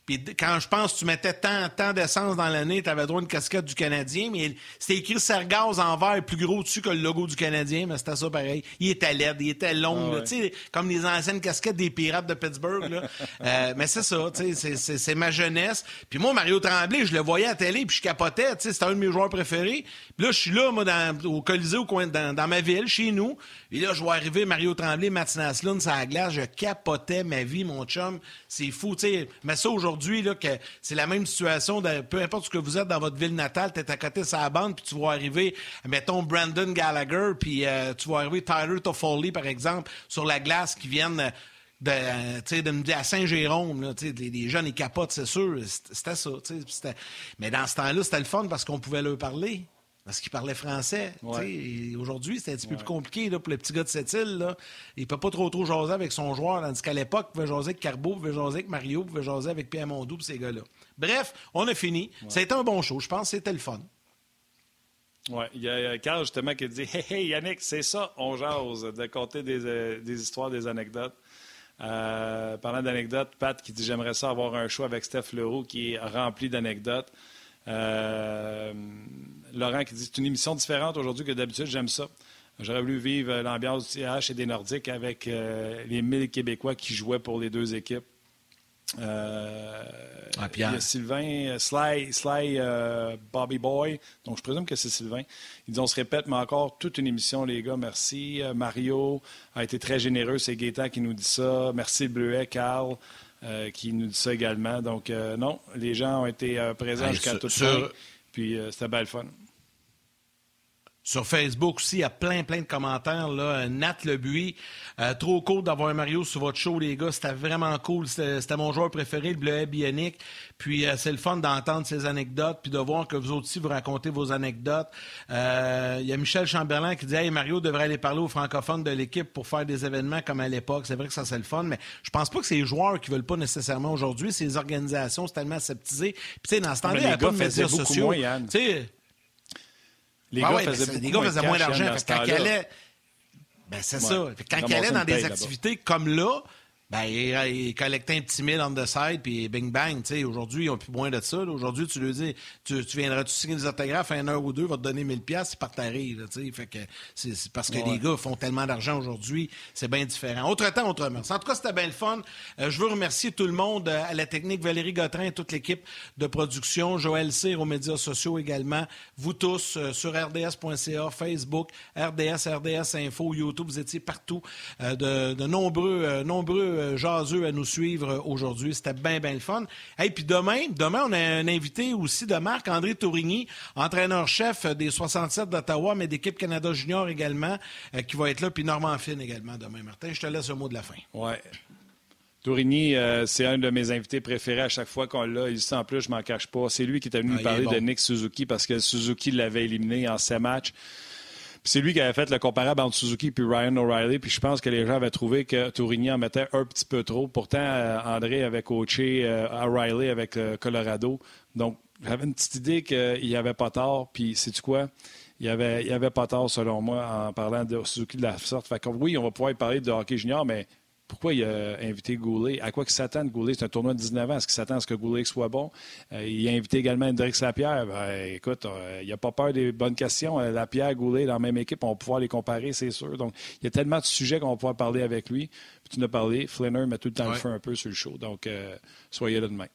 Puis quand je pense que tu mettais tant, tant d'essence dans l'année, tu avais droit à une casquette du Canadien, mais c'était écrit Sergaz en vert plus gros dessus que le logo du Canadien, mais c'était ça pareil. Il était laid, il était long, ah tu sais, comme les anciennes casquettes des pirates de Pittsburgh. Là. euh, mais c'est ça, c'est ma jeunesse. Puis moi, Mario Tremblay, je le voyais à la télé, puis je capotais, c'était un de mes joueurs préférés. Puis là, je suis là, moi, dans, au Colisée, au coin, dans, dans ma ville, chez nous. Et là, je vois arriver Mario Tremblay, Mathieu Naslund, sur la glace. Je capotais ma vie, mon chum. C'est fou, tu sais. Mais ça, aujourd'hui, là, que c'est la même situation. De, peu importe ce que vous êtes dans votre ville natale, tu es à côté de sa bande, puis tu vois arriver, mettons, Brandon Gallagher, puis euh, tu vois arriver Tyler Toffoli, par exemple, sur la glace, qui viennent de, de, à Saint-Jérôme. Les, les jeunes, ils capotent, c'est sûr. C'était ça. Mais dans ce temps-là, c'était le fun parce qu'on pouvait leur parler. Parce qu'il parlait français. Aujourd'hui, c'est un petit peu plus compliqué là, pour le petit gars de cette île. Là. Il peut pas trop trop jaser avec son joueur, tandis qu'à l'époque, il pouvait jaser avec Carbo, il pouvait jaser avec Mario, il pouvait jaser avec Pierre Mondou ces gars-là. Bref, on a fini. Ça a été un bon show. Je pense que c'était le fun. Oui, il y a Carl justement qui dit Hey, hey Yannick, c'est ça, on jase, de compter des, euh, des histoires, des anecdotes. Euh, parlant d'anecdotes, Pat qui dit J'aimerais ça avoir un show avec Steph Leroux qui est rempli d'anecdotes. Euh, Laurent qui dit c'est une émission différente aujourd'hui que d'habitude, j'aime ça. J'aurais voulu vivre l'ambiance du TH et des Nordiques avec euh, les 1000 Québécois qui jouaient pour les deux équipes. Euh, ah, il y a Sylvain, Sly, Sly Bobby Boy, donc je présume que c'est Sylvain. Il dit on se répète, mais encore toute une émission, les gars, merci. Mario a été très généreux, c'est Gaétan qui nous dit ça. Merci Bleuet, Carl. Euh, qui nous dit ça également. Donc, euh, non, les gens ont été euh, présents jusqu'à tout le Puis, c'était belle fun. Sur Facebook aussi, il y a plein, plein de commentaires. Là. Nat Lebuy, euh, trop cool d'avoir Mario sur votre show, les gars. C'était vraiment cool. C'était mon joueur préféré, le bleuet bionique. Puis euh, c'est le fun d'entendre ses anecdotes, puis de voir que vous aussi, vous racontez vos anecdotes. Euh, il y a Michel Chamberlain qui dit Hey, Mario devrait aller parler aux francophones de l'équipe pour faire des événements comme à l'époque. C'est vrai que ça, c'est le fun, mais je pense pas que c'est les joueurs qui veulent pas nécessairement aujourd'hui. C'est les organisations, c'est tellement aseptisé. Puis tu sais, dans ce temps-là, il n'y a pas de médias sociaux. Les gars, faisaient, moins d'argent. Quand ils allaient... Ben, c'est ça. Quand ils allaient dans des activités comme là, ben, il, collectait un petit mille on the side, puis bing bang. Aujourd'hui, ils n'ont plus moins de ça. Aujourd'hui, tu lui dis, tu, tu viendras-tu signer des autographes à une heure ou deux, va te donner 1000 pièces, c'est par tarif. Fait que c'est parce que les gars font tellement d'argent aujourd'hui, c'est bien différent. Autre temps, autrement. En tout cas, c'était bien le fun. Euh, je veux remercier tout le monde euh, à la technique, Valérie Gautrin et toute l'équipe de production, Joël Cyr aux médias sociaux également, vous tous euh, sur rds.ca, Facebook, RDS, RDS Info, YouTube, vous étiez partout. de, de nombreux, nombreux euh, jaseux à nous suivre aujourd'hui. C'était bien, bien le fun. Et puis demain, demain, on a un invité aussi de Marc, André Tourigny, entraîneur-chef des 67 d'Ottawa, mais d'équipe Canada Junior également, euh, qui va être là, puis Normand Finn également demain. Martin, je te laisse un mot de la fin. Ouais. Tourigny, euh, c'est un de mes invités préférés à chaque fois qu'on l'a. Il en plus, je m'en cache pas. C'est lui qui est venu nous ah, parler de Nick Suzuki parce que Suzuki l'avait éliminé en 7 matchs. C'est lui qui avait fait le comparable entre Suzuki et Ryan O'Reilly. Puis je pense que les gens avaient trouvé que Tourigny en mettait un petit peu trop. Pourtant, euh, André avait coaché euh, O'Reilly avec Colorado. Donc, j'avais une petite idée qu'il n'y avait pas tort. Puis, sais-tu quoi? Il n'y avait, il avait pas tort, selon moi, en parlant de Suzuki de la sorte. Fait que, oui, on va pouvoir parler de hockey junior, mais pourquoi il a invité Goulet? À quoi qu'il s'attend de Goulet? C'est un tournoi de 19 ans. Est-ce qu'il s'attend à ce que Goulet soit bon? Euh, il a invité également Hendrix Lapierre. Ben, écoute, euh, il n'a pas peur des bonnes questions. Euh, Lapierre, Goulet, dans la même équipe, on va pouvoir les comparer, c'est sûr. Donc, il y a tellement de sujets qu'on va pouvoir parler avec lui. Tu nous as parlé, Flinner met tout le temps le feu un peu sur le show. Donc, soyez là demain.